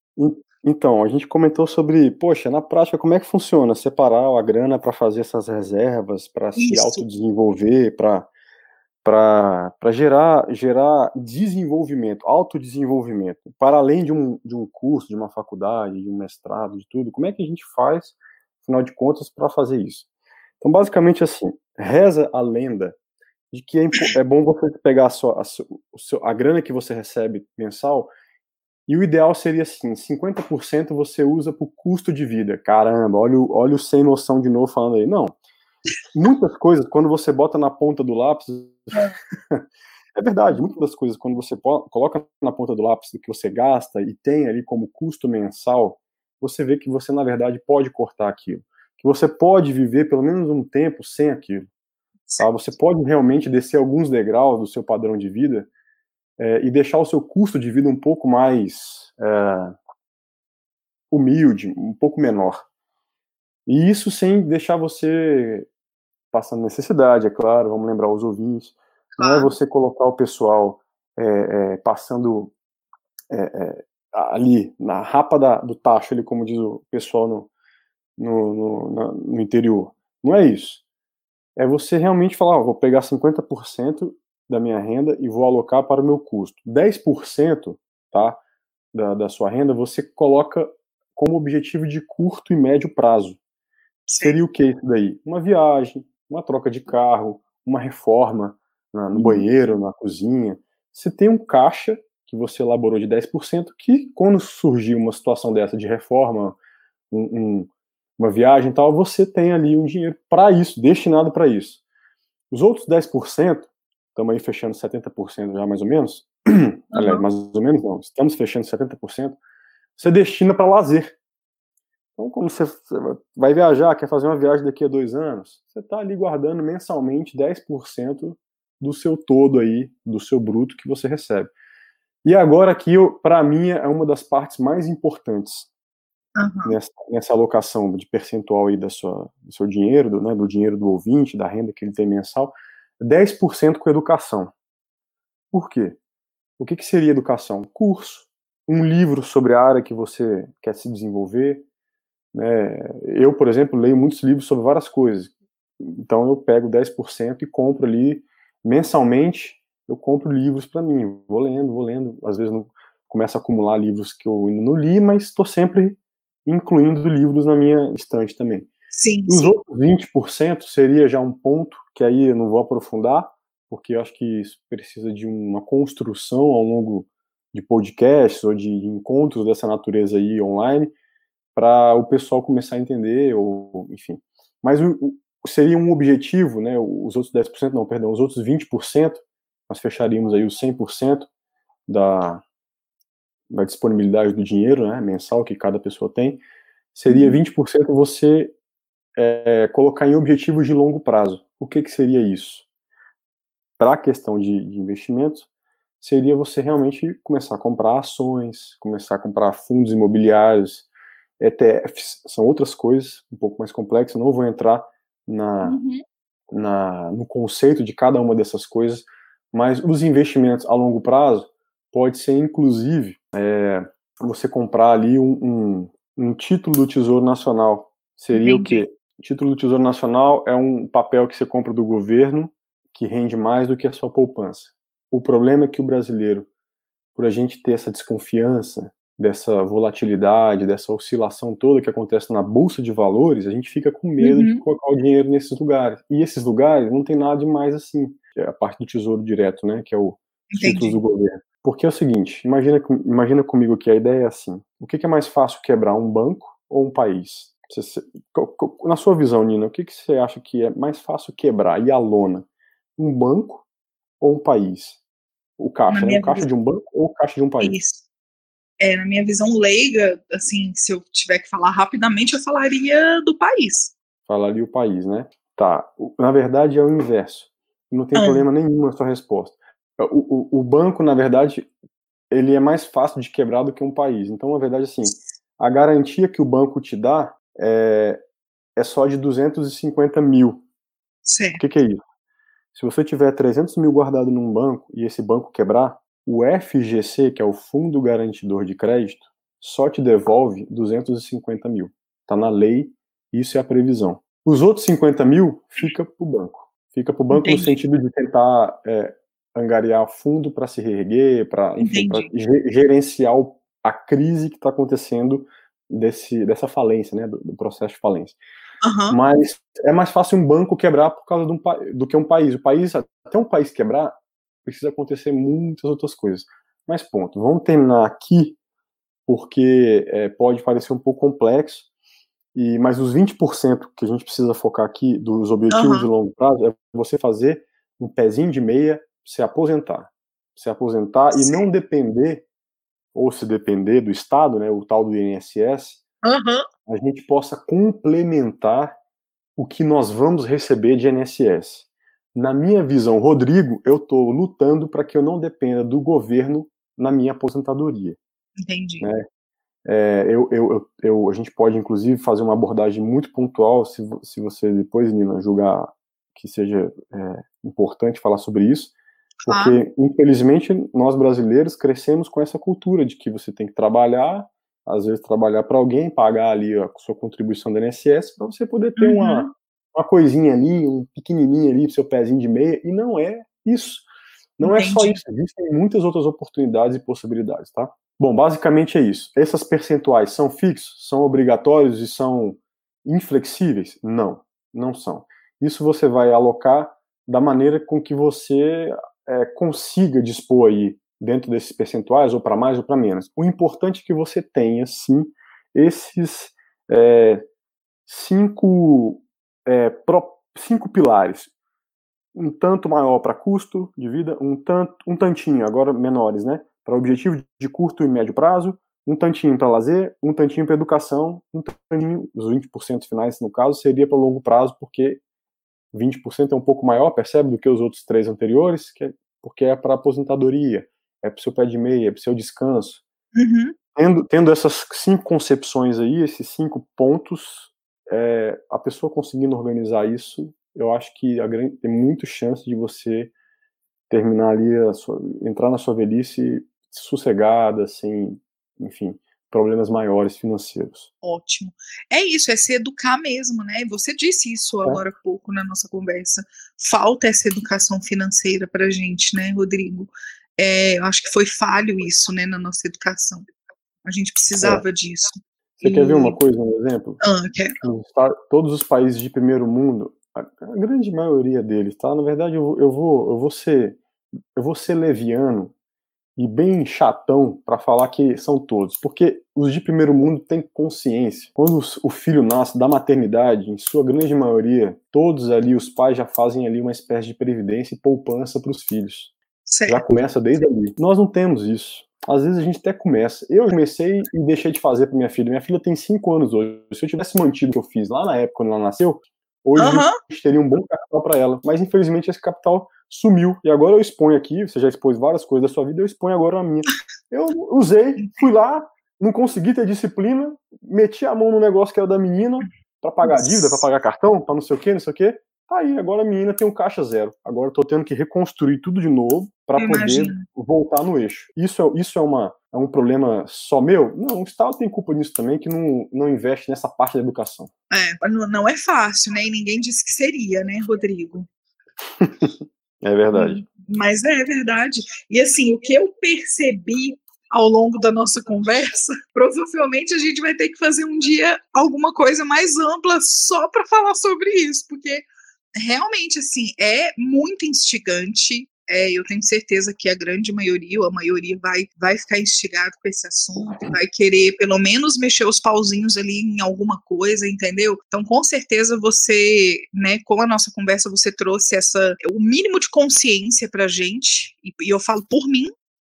Então, a gente comentou sobre, poxa, na prática, como é que funciona separar a grana para fazer essas reservas, para se autodesenvolver, para gerar, gerar desenvolvimento, autodesenvolvimento, para além de um, de um curso, de uma faculdade, de um mestrado, de tudo, como é que a gente faz, afinal de contas, para fazer isso? Então, basicamente assim, reza a lenda de que é, é bom você pegar a, sua, a, a grana que você recebe mensal e o ideal seria assim: 50% você usa para o custo de vida. Caramba, olha, o, olha o sem noção de novo falando aí. Não. Muitas coisas, quando você bota na ponta do lápis. é verdade, muitas das coisas, quando você coloca na ponta do lápis do que você gasta e tem ali como custo mensal, você vê que você, na verdade, pode cortar aquilo. Que você pode viver pelo menos um tempo sem aquilo. Tá? Você pode realmente descer alguns degraus do seu padrão de vida é, e deixar o seu custo de vida um pouco mais é, humilde, um pouco menor. E isso sem deixar você passando necessidade, é claro, vamos lembrar os ouvintes. Não é você colocar o pessoal é, é passando é, é, ali na rapa da, do tacho, ali, como diz o pessoal no, no, no, no interior. Não é isso. É você realmente falar, ó, vou pegar 50% da minha renda e vou alocar para o meu custo. 10% tá, da, da sua renda você coloca como objetivo de curto e médio prazo. Seria o que isso daí? Uma viagem, uma troca de carro, uma reforma na, no uhum. banheiro, na cozinha. Você tem um caixa que você elaborou de 10%, que quando surgir uma situação dessa de reforma, um, um, uma viagem e tal, você tem ali um dinheiro para isso, destinado para isso. Os outros 10%, estamos aí fechando 70% já mais ou menos, uhum. aliás, mais ou menos não, estamos fechando 70%, você destina para lazer. Então, quando você vai viajar, quer fazer uma viagem daqui a dois anos, você está ali guardando mensalmente 10% do seu todo aí, do seu bruto que você recebe. E agora aqui, para mim, é uma das partes mais importantes uhum. nessa, nessa alocação de percentual aí da sua, do seu dinheiro, do, né, do dinheiro do ouvinte, da renda que ele tem mensal, 10% com educação. Por quê? O que, que seria educação? Curso, um livro sobre a área que você quer se desenvolver. Né? Eu, por exemplo, leio muitos livros sobre várias coisas. Então eu pego 10% e compro ali mensalmente. Eu compro livros para mim. Vou lendo, vou lendo. Às vezes não começo a acumular livros que eu ainda não li, mas estou sempre incluindo livros na minha estante também. Sim. Os sim. outros 20% seria já um ponto que aí eu não vou aprofundar, porque eu acho que isso precisa de uma construção ao longo de podcasts ou de encontros dessa natureza aí online, para o pessoal começar a entender, ou enfim. Mas o, seria um objetivo, né? Os outros 10%, não, perdão, os outros 20%, nós fecharíamos aí os 100% da, da disponibilidade do dinheiro, né, mensal que cada pessoa tem, seria 20% uhum. você é, colocar em objetivos de longo prazo. O que, que seria isso? Para a questão de, de investimentos, seria você realmente começar a comprar ações, começar a comprar fundos imobiliários, ETFs, são outras coisas um pouco mais complexas, não vou entrar na, uhum. na, no conceito de cada uma dessas coisas, mas os investimentos a longo prazo pode ser inclusive é, você comprar ali um, um, um, título do Tesouro Nacional. Seria o quê? O título do Tesouro Nacional é um papel que você compra do governo que rende mais do que a sua poupança. O problema é que o brasileiro, por a gente ter essa desconfiança, dessa volatilidade, dessa oscilação toda que acontece na bolsa de valores, a gente fica com medo uhum. de colocar o dinheiro nesses lugares. E esses lugares não tem nada de mais assim. que é a parte do tesouro direto, né? Que é o títulos do governo. Porque é o seguinte, imagina, imagina comigo que a ideia é assim: o que, é mais fácil quebrar, um banco ou um país? Na sua visão, Nina, o que, que você acha que é mais fácil quebrar e a lona? Um banco ou um país? O caixa, né? O caixa visão, de um banco ou o caixa de um país? Isso. É, na minha visão leiga, assim, se eu tiver que falar rapidamente, eu falaria do país. Falaria o país, né? Tá. Na verdade, é o inverso. Não tem ah. problema nenhum na sua resposta. O, o, o, banco, na verdade, ele é mais fácil de quebrar do que um país. Então, na verdade, assim, a garantia que o banco te dá é, é só de 250 mil. Certo. O que, que é isso? Se você tiver 300 mil guardado num banco e esse banco quebrar, o FGC, que é o Fundo Garantidor de Crédito, só te devolve 250 mil. Está na lei, isso é a previsão. Os outros 50 mil fica para o banco. Fica para o banco Entendi. no sentido de tentar é, angariar fundo para se reerguer, para gerenciar a crise que está acontecendo desse, dessa falência, né, do, do processo de falência. Uhum. Mas é mais fácil um banco quebrar por causa um, do que um país. O país, até um país quebrar, precisa acontecer muitas outras coisas. Mas ponto. Vamos terminar aqui, porque é, pode parecer um pouco complexo. E, mas os 20% que a gente precisa focar aqui dos objetivos uhum. de longo prazo é você fazer um pezinho de meia, se aposentar. Se aposentar Sim. e não depender, ou se depender do Estado, né, o tal do INSS, uhum. a gente possa complementar o que nós vamos receber de INSS. Na minha visão, Rodrigo, eu estou lutando para que eu não dependa do governo na minha aposentadoria. Entendi. Né? É, eu, eu, eu, a gente pode, inclusive, fazer uma abordagem muito pontual, se, se você depois, Nina, julgar que seja é, importante falar sobre isso, porque, ah. infelizmente, nós brasileiros crescemos com essa cultura de que você tem que trabalhar, às vezes trabalhar para alguém, pagar ali a sua contribuição da INSS, para você poder ter uhum. uma, uma coisinha ali, um pequenininho ali, seu pezinho de meia, e não é isso. Não Entendi. é só isso, existem muitas outras oportunidades e possibilidades, tá? Bom, basicamente é isso. Essas percentuais são fixos, são obrigatórios e são inflexíveis? Não, não são. Isso você vai alocar da maneira com que você é, consiga dispor aí dentro desses percentuais, ou para mais ou para menos. O importante é que você tenha, sim, esses é, cinco, é, pro, cinco pilares. Um tanto maior para custo de vida, um, tanto, um tantinho, agora menores, né? Para objetivo de curto e médio prazo, um tantinho para lazer, um tantinho para educação, um tantinho, os 20% finais, no caso, seria para longo prazo, porque 20% é um pouco maior, percebe, do que os outros três anteriores, que é, porque é para aposentadoria, é para o seu pé de meia, é para o seu descanso. Uhum. Tendo, tendo essas cinco concepções aí, esses cinco pontos, é, a pessoa conseguindo organizar isso, eu acho que grande, tem muita chance de você terminar ali, sua, entrar na sua velhice sossegada, sem, enfim, problemas maiores financeiros. Ótimo. É isso, é se educar mesmo, né? Você disse isso é. agora há pouco na nossa conversa. Falta essa educação financeira para a gente, né, Rodrigo? É, eu acho que foi falho isso, né, na nossa educação. A gente precisava é. disso. Você e... quer ver uma coisa, um exemplo? Ah, quero. Todos os países de primeiro mundo, a, grande maioria deles, tá? Na verdade, eu, eu vou, eu vou ser, eu vou ser leviano e bem chatão para falar que são todos, porque os de primeiro mundo têm consciência. Quando o filho nasce da maternidade, em sua grande maioria, todos ali, os pais já fazem ali uma espécie de previdência e poupança para os filhos. Certo. Já começa desde ali. Nós não temos isso. Às vezes a gente até começa. Eu comecei e deixei de fazer para minha filha. Minha filha tem 5 anos hoje. Se eu tivesse mantido o que eu fiz lá na época, quando ela nasceu, hoje uhum. a gente teria um bom capital para ela. Mas infelizmente esse capital sumiu. E agora eu exponho aqui, você já expôs várias coisas da sua vida, eu exponho agora a minha. Eu usei, fui lá, não consegui ter disciplina, meti a mão no negócio que era da menina, para pagar dívida, para pagar cartão, para não sei o que, não sei o que. Tá aí, agora a menina tem um caixa zero. Agora eu tô tendo que reconstruir tudo de novo para poder imagino. voltar no eixo. Isso é, isso é, uma, é um problema só meu? Não, o Estado tem culpa nisso também, que não, não investe nessa parte da educação. É, não é fácil, né? E ninguém disse que seria, né, Rodrigo? É verdade. Mas é verdade. E assim, o que eu percebi ao longo da nossa conversa, provavelmente a gente vai ter que fazer um dia alguma coisa mais ampla só para falar sobre isso, porque realmente, assim, é muito instigante. É, eu tenho certeza que a grande maioria, ou a maioria, vai, vai ficar instigado com esse assunto, vai querer pelo menos mexer os pauzinhos ali em alguma coisa, entendeu? Então, com certeza, você, né, com a nossa conversa, você trouxe essa, o mínimo de consciência pra gente, e, e eu falo por mim,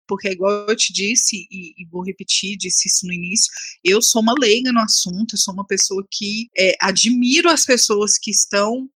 porque, igual eu te disse, e, e, vou repetir, disse isso no início, eu sou uma leiga no assunto, eu sou uma pessoa que é, admiro as pessoas que estão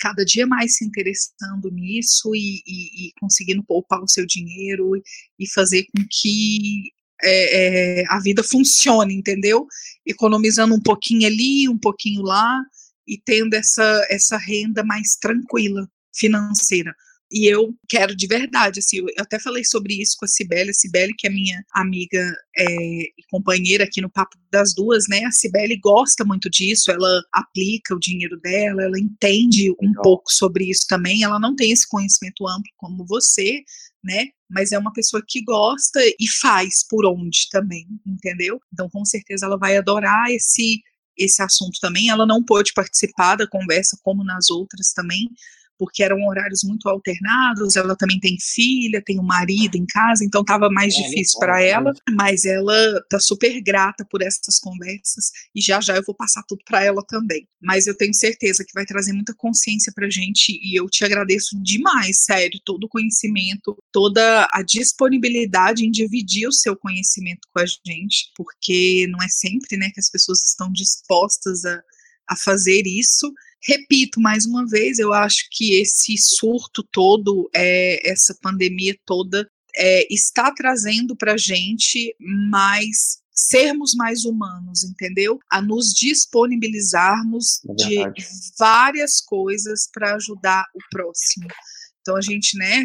cada dia mais se interessando nisso e, e, e conseguindo poupar o seu dinheiro e, fazer com que é, é, a vida funcione, entendeu? Economizando um pouquinho ali, um pouquinho lá e tendo essa, essa renda mais tranquila financeira. E eu quero de verdade, assim, eu até falei sobre isso com a Cibele, a Cibele que é minha amiga é, e companheira aqui no Papo das Duas, né, a Cibele gosta muito disso, ela aplica o dinheiro dela, ela entende um Legal. pouco sobre isso também, ela não tem esse conhecimento amplo como você, né, mas é uma pessoa que gosta e faz por onde também, entendeu? Então, com certeza ela vai adorar esse esse assunto também. Ela não pôde participar da conversa como nas outras também, porque eram horários muito alternados. Ela também tem filha, tem um marido em casa, então estava mais é, difícil para ela. Mas ela tá super grata por essas conversas e já já eu vou passar tudo para ela também. Mas eu tenho certeza que vai trazer muita consciência para gente e eu te agradeço demais, sério, todo o conhecimento, toda a disponibilidade em dividir o seu conhecimento com a gente, porque não é sempre, né, que as pessoas estão dispostas a, a fazer isso Repito mais uma vez, eu acho que esse surto todo, é, essa pandemia toda, é, está trazendo para a gente mais sermos mais humanos, entendeu? A nos disponibilizarmos é de várias coisas para ajudar o próximo. Então a gente, né,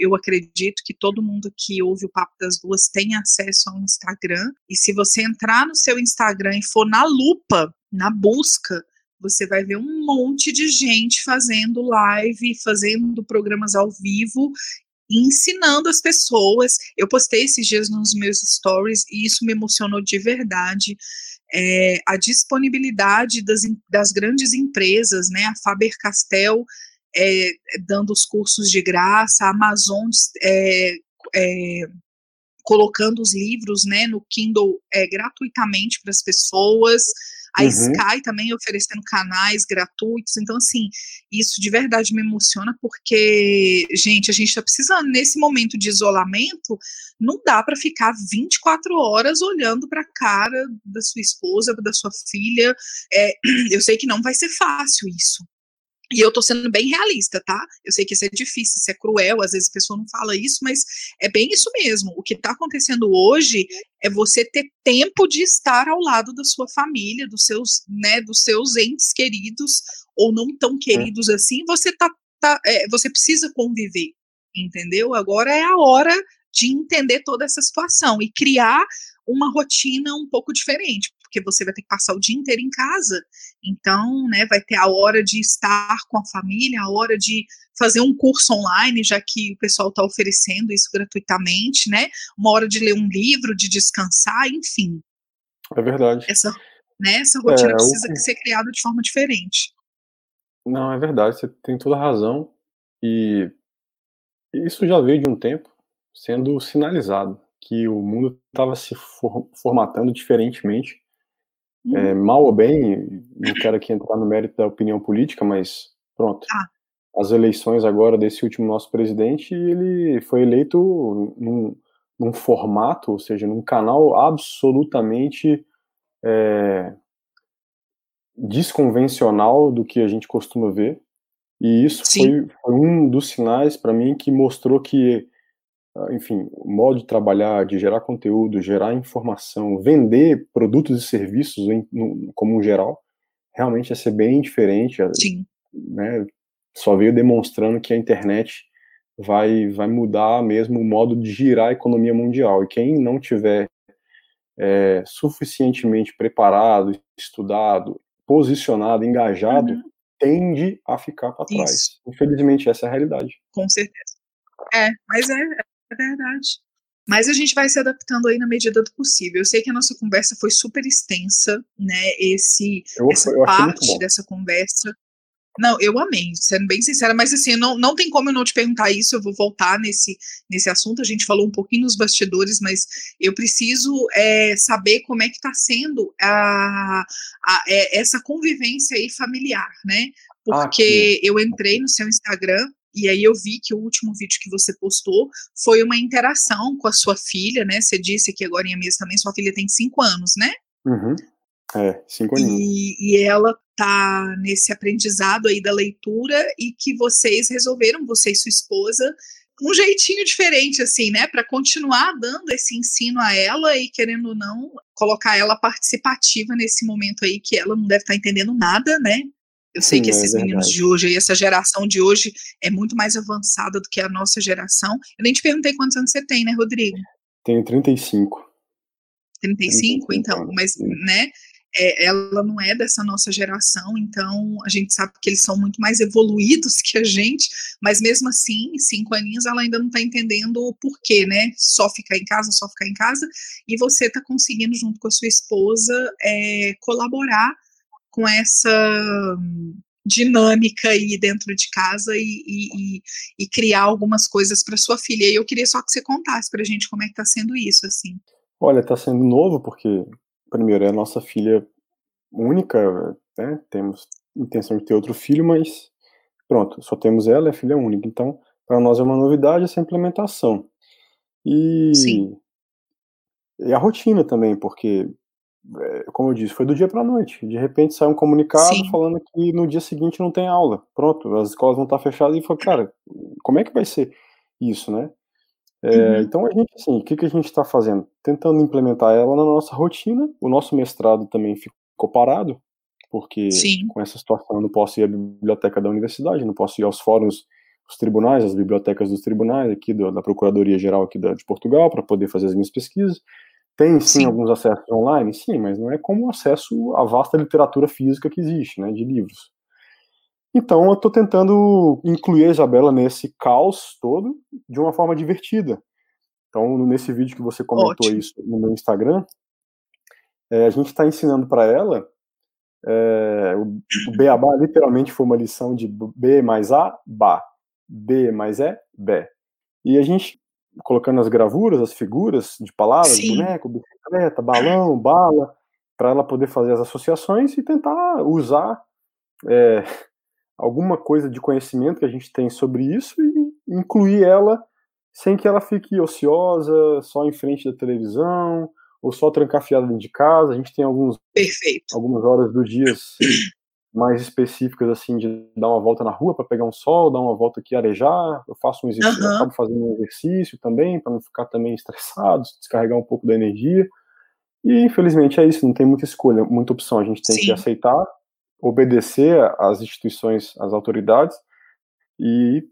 eu acredito que todo mundo que ouve o Papo das Duas tem acesso ao Instagram, e se você entrar no seu Instagram e for na lupa, na busca, você vai ver um monte de gente fazendo live, fazendo programas ao vivo ensinando as pessoas. Eu postei esses dias nos meus stories e isso me emocionou de verdade. É, a disponibilidade das, das grandes empresas, né? A Faber Castell é, dando os cursos de graça, a Amazon é, é colocando os livros, né, no Kindle é, gratuitamente para as pessoas a uhum. Sky também oferecendo canais gratuitos. Então, assim, isso de verdade me emociona, porque, gente, a gente está precisando, nesse momento de isolamento, não dá para ficar 24 horas olhando para a cara da sua esposa, da sua filha. É, eu sei que não vai ser fácil isso. E eu tô sendo bem realista, tá? Eu sei que isso é difícil, isso é cruel, às vezes a pessoa não fala isso, mas é bem isso mesmo. O que tá acontecendo hoje é você ter tempo de estar ao lado da sua família, dos seus, né, dos seus entes queridos ou não tão queridos assim. Você tá, tá é, você precisa conviver, entendeu? Agora é a hora de entender toda essa situação e criar uma rotina um pouco diferente, porque você vai ter que passar o dia inteiro em casa. Então, né, vai ter a hora de estar com a família, a hora de fazer um curso online, já que o pessoal está oferecendo isso gratuitamente, né? Uma hora de ler um livro, de descansar, enfim. É verdade. Essa, né, essa rotina é, precisa o... ser criada de forma diferente. Não, é verdade, você tem toda a razão. E isso já veio de um tempo sendo sinalizado que o mundo estava se for, formatando diferentemente é, uhum. mal ou bem, não quero aqui entrar no mérito da opinião política, mas pronto. Ah. As eleições agora desse último nosso presidente, ele foi eleito num, num formato, ou seja, num canal absolutamente é, desconvencional do que a gente costuma ver. E isso foi, foi, um dos sinais para mim que mostrou que enfim, o modo de trabalhar, de gerar conteúdo, gerar informação, vender produtos e serviços em, no, como um geral, realmente ia ser bem diferente. Sim. Né, só veio demonstrando que a internet vai, vai mudar mesmo o modo de girar a economia mundial. E quem não tiver é, suficientemente preparado, estudado, posicionado, engajado, uhum. tende a ficar para trás. Infelizmente, essa é a realidade. Com certeza. É, mas é, é verdade. Mas a gente vai se adaptando aí na medida do possível. Eu sei que a nossa conversa foi super extensa, né? Esse, eu, essa eu parte dessa conversa. Não, eu amei, sendo bem sincera, mas assim, não, não tem como eu não te perguntar isso, eu vou voltar nesse, nesse assunto, a gente falou um pouquinho nos bastidores, mas eu preciso é, saber como é que está sendo a, a, é, essa convivência aí familiar, né? Ah, Porque ah, eu entrei no seu Instagram e aí eu vi que o último vídeo que você postou foi uma interação com a sua filha, né? Você disse que agora em mês também sua filha tem cinco anos, né? Uhum. É, cinco anos. E, e ela tá nesse aprendizado aí da leitura e que vocês resolveram, você e sua esposa, um jeitinho diferente, assim, né, para continuar dando esse ensino a ela e, querendo ou não, colocar ela participativa nesse momento aí que ela não deve estar tá entendendo nada, né? Eu sei Sim, que é esses é meninos de hoje, essa geração de hoje é muito mais avançada do que a nossa geração. Eu nem te perguntei quantos anos você tem, né, Rodrigo? Tenho 35. 35, 35 então, mas, né, é, ela não é dessa nossa geração, então a gente sabe que eles são muito mais evoluídos que a gente, mas mesmo assim, cinco aninhos, ela ainda não está entendendo o porquê, né? Só ficar em casa, só ficar em casa, e você está conseguindo, junto com a sua esposa, é, colaborar com essa dinâmica aí dentro de casa e, e, e criar algumas coisas para sua filha. E eu queria só que você contasse para a gente como é que está sendo isso, assim. Olha, está sendo novo porque primeiro, é a nossa filha única, né? Temos intenção de ter outro filho, mas pronto, só temos ela, é filha única. Então, para nós é uma novidade essa implementação. E, Sim. e a rotina também, porque, como eu disse, foi do dia para a noite. De repente sai um comunicado Sim. falando que no dia seguinte não tem aula. Pronto, as escolas vão estar fechadas. E falou, cara, como é que vai ser isso, né? É, uhum. Então a gente, assim, o que, que a gente está fazendo? Tentando implementar ela na nossa rotina. O nosso mestrado também ficou parado, porque Sim. com essa situação eu não posso ir à biblioteca da universidade, não posso ir aos fóruns, os tribunais, as bibliotecas dos tribunais aqui do, da Procuradoria Geral aqui da, de Portugal para poder fazer as minhas pesquisas. Tem sim, sim, alguns acessos online, sim, mas não é como o acesso à vasta literatura física que existe, né, de livros. Então eu estou tentando incluir a Isabela nesse caos todo de uma forma divertida. Então, nesse vídeo que você comentou Ótimo. isso no meu Instagram, é, a gente está ensinando para ela é, o, o Beabá literalmente foi uma lição de B mais A, Ba. B mais E, Bé. E a gente, colocando as gravuras, as figuras de palavras, Sim. boneco, bicicleta, balão, bala, para ela poder fazer as associações e tentar usar é, alguma coisa de conhecimento que a gente tem sobre isso e incluir ela sem que ela fique ociosa, só em frente da televisão, ou só trancafiada dentro de casa. A gente tem alguns, Perfeito. algumas horas do dia mais específicas, assim, de dar uma volta na rua para pegar um sol, dar uma volta aqui arejar. Eu faço um exercício, uhum. acabo fazendo um exercício também, para não ficar também estressado, descarregar um pouco da energia. E infelizmente é isso, não tem muita escolha, muita opção. A gente tem Sim. que aceitar obedecer às instituições, às autoridades e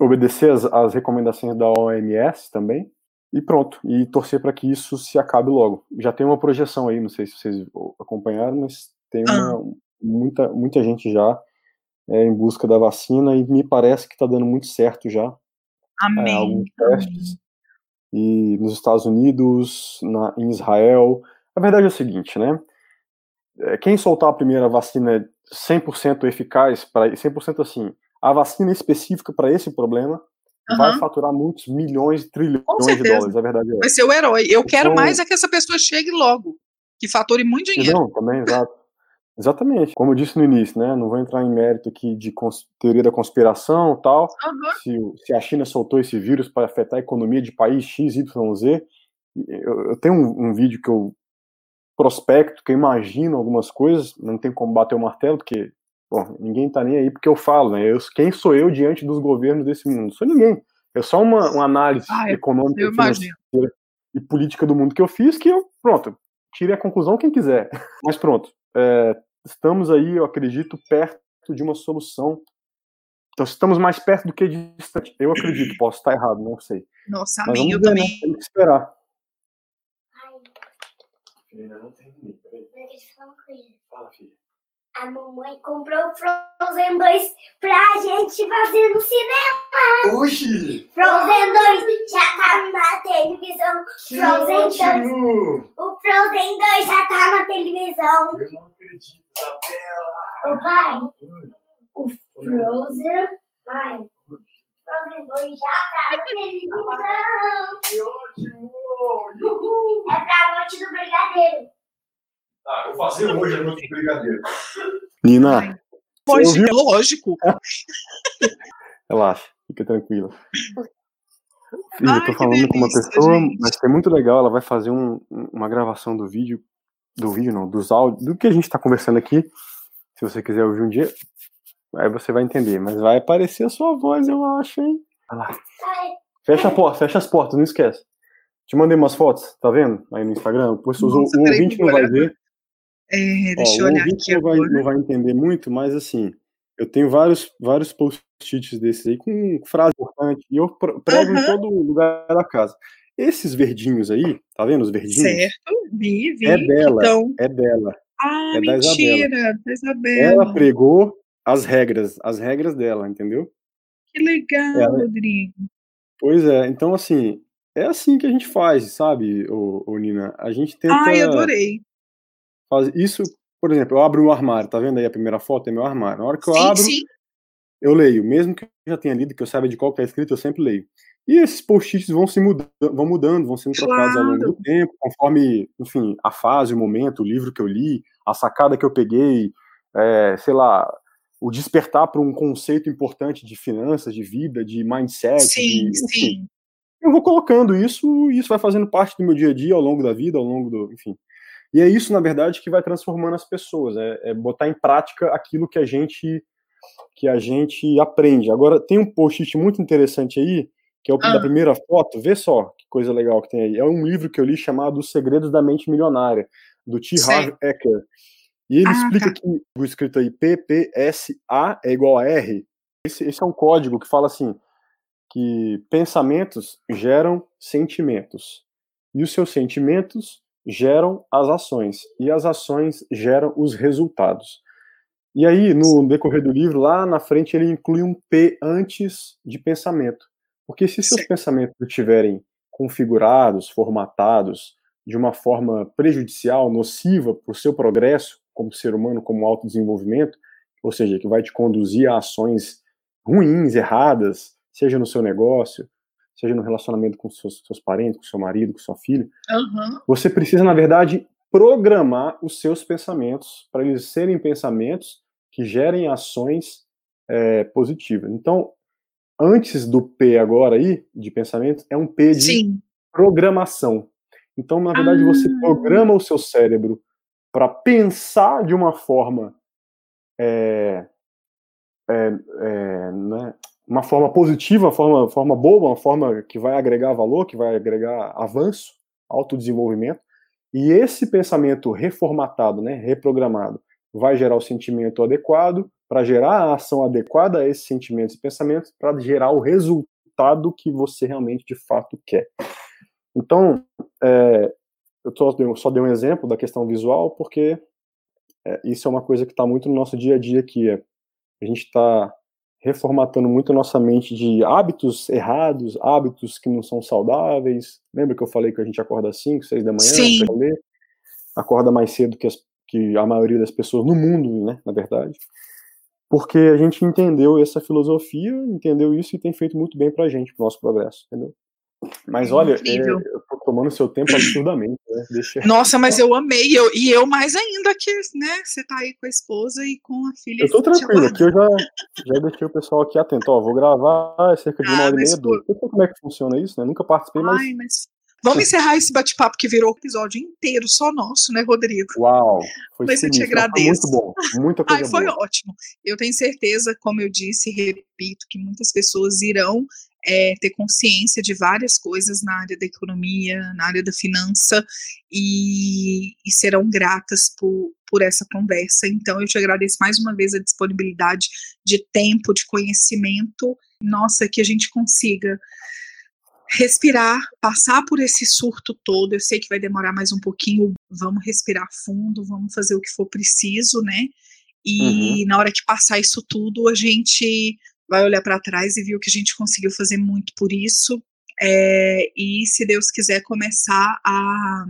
obedecer às, às recomendações da OMS também e pronto, e torcer para que isso se acabe logo. Já tem uma projeção aí, não sei se vocês acompanharam, mas tem uma, ah. Muita, muita gente já é, em busca da vacina e me parece que está dando muito certo já. Amém. É, alguns testes. E nos Estados Unidos, na, em Israel. A verdade é o seguinte, né? É, quem soltar a primeira vacina 100% eficaz, para 100% assim, a vacina específica para esse problema, uhum. vai faturar muitos milhões, trilhões de dólares, a verdade é. Vai ser o herói. Eu então, quero mais é que essa pessoa chegue logo, que fature muito dinheiro. Não, também, exato. Exatamente. Como eu disse no início, né? Não vou entrar em mérito aqui de teoria da conspiração tal. Uhum. Se, se, a China soltou esse vírus para afetar a economia de país X, Y, Z. Eu, eu tenho um, um, vídeo que eu prospecto, que eu imagino algumas coisas, não tem como bater o martelo, porque bom, ninguém tá nem aí porque eu falo, né? Eu, quem sou eu diante dos governos desse mundo? Não sou ninguém. É só uma, uma análise ah, econômica e política do mundo que eu fiz, que eu, pronto, tire a conclusão quem quiser. Mas pronto, é, estamos aí, eu acredito, perto de uma solução. Então, estamos mais perto do que distante. Eu acredito, posso estar errado, não sei. Nossa, amém, eu ver, né? também. Tem que esperar ainda não terminei, peraí. Deixa eu falar uma coisa. Fala, filha. A mamãe comprou Frozen 2 pra gente fazer no cinema. Oxi! Frozen 2 já tá na televisão. Que Frozen ótimo. 2. O Frozen 2 já tá na televisão. Eu não acredito, Isabela. Ô pai, o, Frozen, vai. Frozen 2 já tá na televisão. Que ótimo! É pra noite do brigadeiro. Tá, eu vou fazer hoje a noite do brigadeiro. Nina, Pois, ouviu? é lógico. relaxa, fica tranquila. Filha, eu tô Ai, falando com uma delícia, pessoa, gente. vai ser muito legal. Ela vai fazer um- uma gravação do vídeo, do vídeo não, dos áudios, do que a gente tá conversando aqui. Se você quiser ouvir um dia, aí você vai entender. Mas vai aparecer a sua voz, eu acho, hein? Olha lá. Ai, Fecha a porta, fecha as portas, não esquece. Te mandei umas fotos, tá vendo? Aí no Instagram. Pois, o, Nossa, o ouvinte não vai ver. É, Ó, deixa eu o olhar aqui não vai, não vai entender muito, mas assim, eu tenho vários, vários post-its desses aí com frase importante e eu pre- prego em Aham. todo lugar da casa. Esses verdinhos aí, tá vendo os verdinhos? Certo, vi, vi. É dela. Então, É dela. ah, é da Isabela. mentira, da Isabela. Ela pregou as regras, as regras dela, entendeu? Que legal, Ela- Rodrigo. Pois é, então assim, é assim que a gente faz, sabe, ô, ô Nina? A gente tenta Ai, adorei. Fazer isso, por exemplo, eu abro o armário, tá vendo aí a primeira foto? É meu armário. Na hora que eu Sim, abro, sim. eu leio, mesmo que eu já tenha lido, que eu saiba de qual que tá escrito, eu sempre leio. E esses post-its vão se mudando, vão mudando, vão sendo trocados ao longo do Claro. tempo, conforme, enfim, a fase, o momento, o livro que eu li, a sacada que eu peguei, é, sei lá, o despertar para um conceito importante de finanças, de vida, de mindset, Sim, de, enfim. sim. Eu vou colocando isso, e isso vai fazendo parte do meu dia a dia, ao longo da vida, ao longo do, enfim. E é isso, na verdade, que vai transformando as pessoas, é, é botar em prática aquilo que a gente que a gente aprende. Agora, tem um post-it muito interessante aí, que é o Ah. da primeira foto, vê só que coisa legal que tem aí. É um livro que eu li chamado Os Segredos da Mente Milionária, do T. Harv. Eker. E ele Ah, explica tá. que o escrito aí PPSA é igual a R. Esse, esse é um código que fala assim, que pensamentos geram sentimentos. E os seus sentimentos geram as ações. E as ações geram os resultados. E aí, no decorrer do livro, lá na frente, ele inclui um P antes de pensamento. Porque se seus pensamentos estiverem configurados, formatados, de uma forma prejudicial, nociva para o seu progresso como ser humano, como autodesenvolvimento, ou seja, que vai te conduzir a ações ruins, erradas, seja no seu negócio, seja no relacionamento com seus, seus parentes, com seu marido, com sua filha, Aham. você precisa, na verdade, programar os seus pensamentos para eles serem pensamentos que gerem ações é, positivas. Então, antes do P agora aí, de pensamento, é um P de Sim. programação. Então, na verdade, você Ah. programa o seu cérebro para pensar de uma forma é, é, é, né, uma forma positiva, uma forma, forma boa, uma forma que vai agregar valor, que vai agregar avanço, autodesenvolvimento. E esse pensamento reformatado, né, reprogramado, vai gerar o sentimento adequado, para gerar a ação adequada a esses sentimentos e pensamentos, para gerar o resultado que você realmente de fato quer. Então, é, eu tô, só dei um exemplo da questão visual, porque é, isso é uma coisa que está muito no nosso dia a dia aqui. É, a gente está reformatando muito a nossa mente de hábitos errados, hábitos que não são saudáveis. Lembra que eu falei que a gente acorda às 5, 6 da manhã para ler? Acorda mais cedo que, as, que a maioria das pessoas no mundo, né, na verdade. Porque a gente entendeu essa filosofia, entendeu isso e tem feito muito bem pra gente, pro nosso progresso, entendeu? Mas É olha, é, eu tô tomando seu tempo absurdamente, né? Deixa... Nossa, mas eu amei. Eu, e eu mais ainda que, né? Você tá aí com a esposa e com a filha. Eu tô te tranquilo, aqui eu já, já deixei o pessoal aqui atento. Ó, vou gravar é cerca de uma Ah, hora e meia, duas. Não sei como é que funciona isso, né? Nunca participei, mas. Ai, mas. Vamos encerrar esse bate-papo que virou o episódio inteiro só nosso, né, Rodrigo? Uau! Foi Mas eu te sinistro, mas foi agradeço. Muito bom, muita coisa Ai, foi boa. ótimo. Eu tenho certeza, como eu disse e repito, que muitas pessoas irão é, ter consciência de várias coisas na área da economia, na área da finança, e, e serão gratas por, por essa conversa. Então, eu te agradeço mais uma vez a disponibilidade de tempo, de conhecimento. Nossa, que a gente consiga respirar, passar por esse surto todo. Eu sei que vai demorar mais um pouquinho. Vamos respirar fundo, vamos fazer o que for preciso, né? E na hora que passar isso tudo, a gente vai olhar para trás e ver o que a gente conseguiu fazer muito por isso. É, e se Deus quiser começar a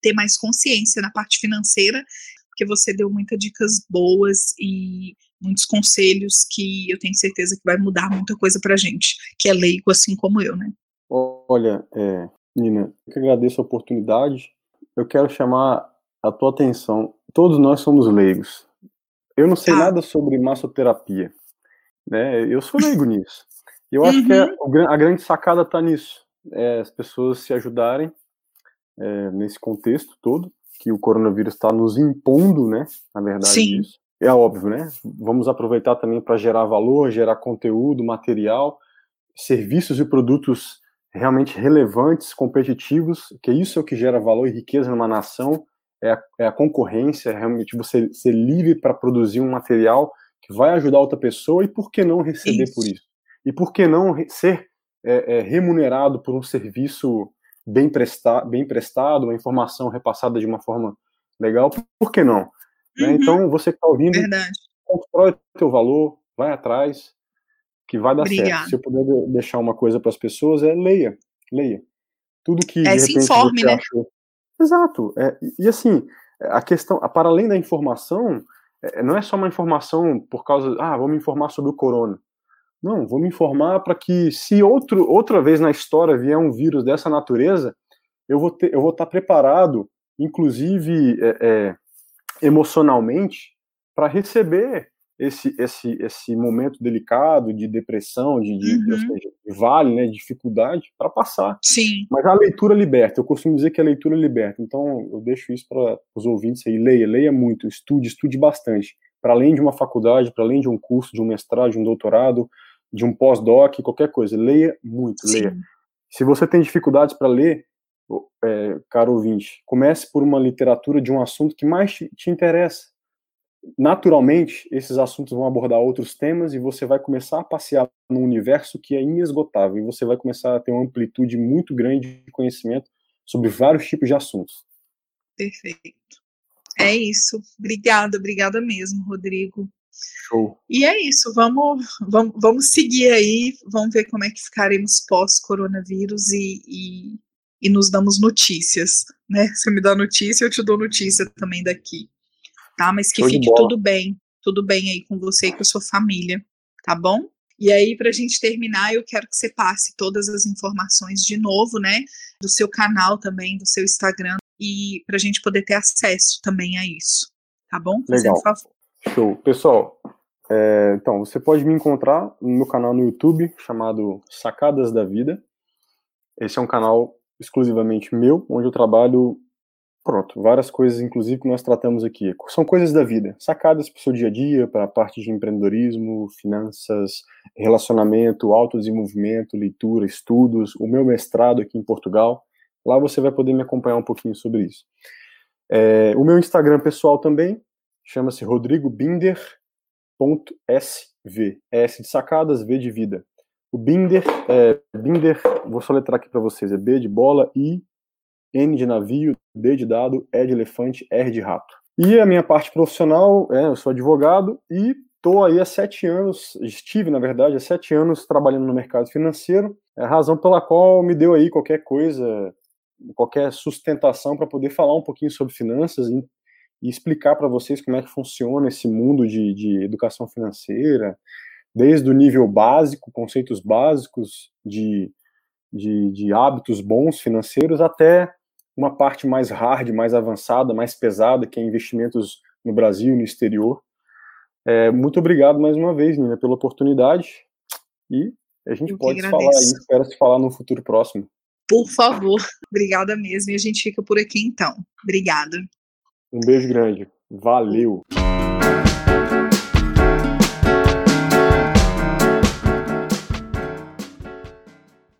ter mais consciência na parte financeira, porque você deu muitas dicas boas e muitos conselhos que eu tenho certeza que vai mudar muita coisa pra gente, que é leigo assim como eu, né? Olha, é, Nina, eu que agradeço a oportunidade. Eu quero chamar a tua atenção. Todos nós somos leigos. Eu não sei ah. nada sobre massoterapia, né? Eu sou leigo nisso. Eu uhum. acho que é, uhum. a grande sacada está nisso. É, as pessoas se ajudarem é, nesse contexto todo que o coronavírus está nos impondo, né? Na verdade, Sim. Isso. É óbvio, né? Vamos aproveitar também para gerar valor, gerar conteúdo, material, serviços e produtos realmente relevantes, competitivos, que isso é o que gera valor e riqueza numa nação, é a, é a concorrência, é realmente você ser livre para produzir um material que vai ajudar outra pessoa e por que não receber isso. por isso? E por que não ser é, é, remunerado por um serviço bem, presta bem prestado, uma informação repassada de uma forma legal, por que não? Né? Uhum. Né? Então, você que está ouvindo, Verdade. constrói o teu valor, vai atrás, que vai dar Obrigada. certo. Se eu puder deixar uma coisa para as pessoas, é leia, leia. Tudo que é, de repente, se informe, né? Achou... Exato. É, e, assim, a questão, para além da informação, não é só uma informação por causa, ah, vou me informar sobre o corona. Não, vou me informar para que se outro, outra vez na história vier um vírus dessa natureza, eu vou ter, eu vou estar preparado, inclusive é, é, emocionalmente, para receber esse, esse, esse momento delicado de depressão, de, de, uhum. seja, de vale, né, de dificuldade, para passar. Sim. Mas a leitura liberta. Eu costumo dizer que a leitura liberta. Então, eu deixo isso para os ouvintes aí. Leia, leia muito, estude, estude bastante. Para além de uma faculdade, para além de um curso, de um mestrado, de um doutorado, de um pós-doc, qualquer coisa. Leia muito, Sim. leia. Se você tem dificuldades para ler, é, caro ouvinte, comece por uma literatura de um assunto que mais te, te interessa. Naturalmente, esses assuntos vão abordar outros temas e você vai começar a passear num universo que é inesgotável e você vai começar a ter uma amplitude muito grande de conhecimento sobre vários tipos de assuntos. Perfeito. É isso. Obrigada, obrigada mesmo, Rodrigo. Show. E é isso, vamos, vamos, vamos seguir aí, vamos ver como é que ficaremos pós-coronavírus e, e, e, nos damos notícias, né? Você me dá notícia, eu te dou notícia também daqui, tá? Mas que Show fique tudo bem, tudo bem aí com você e com a sua família, tá bom? E aí, para a gente terminar, eu quero que você passe todas as informações de novo, né? Do seu canal também, do seu Instagram, e para a gente poder ter acesso também a isso, tá bom? Legal. favor. Show. Pessoal, é, então, você pode me encontrar no meu canal no YouTube, chamado Sacadas da Vida. Esse é um canal exclusivamente meu, onde eu trabalho, pronto, várias coisas, inclusive, que nós tratamos aqui. São coisas da vida, sacadas para o seu dia a dia, para a parte de empreendedorismo, finanças, relacionamento, autodesenvolvimento, leitura, estudos, o meu mestrado aqui em Portugal. Lá você vai poder me acompanhar um pouquinho sobre isso. É, o meu Instagram pessoal também, chama-se Rodrigo Binder.sv. S de sacadas, V de vida. O Binder, é, Binder, vou soletrar aqui para vocês, é B de bola, I, N de navio, D de dado, E de elefante, R de rato. E a minha parte profissional, é, eu sou advogado e estou aí há sete anos, estive, na verdade, há sete anos trabalhando no mercado financeiro, é a razão pela qual me deu aí qualquer coisa, qualquer sustentação para poder falar um pouquinho sobre finanças, e explicar para vocês como é que funciona esse mundo de, de educação financeira, desde o nível básico, conceitos básicos de, de, de, hábitos bons financeiros, até uma parte mais hard, mais avançada, mais pesada, que é investimentos no Brasil e no exterior. É, muito obrigado mais uma vez, Nina, pela oportunidade. E a gente Eu pode falar aí, espero se falar no futuro próximo. Por favor, obrigada mesmo. E a gente fica por aqui então. Obrigada. Um beijo grande. Valeu!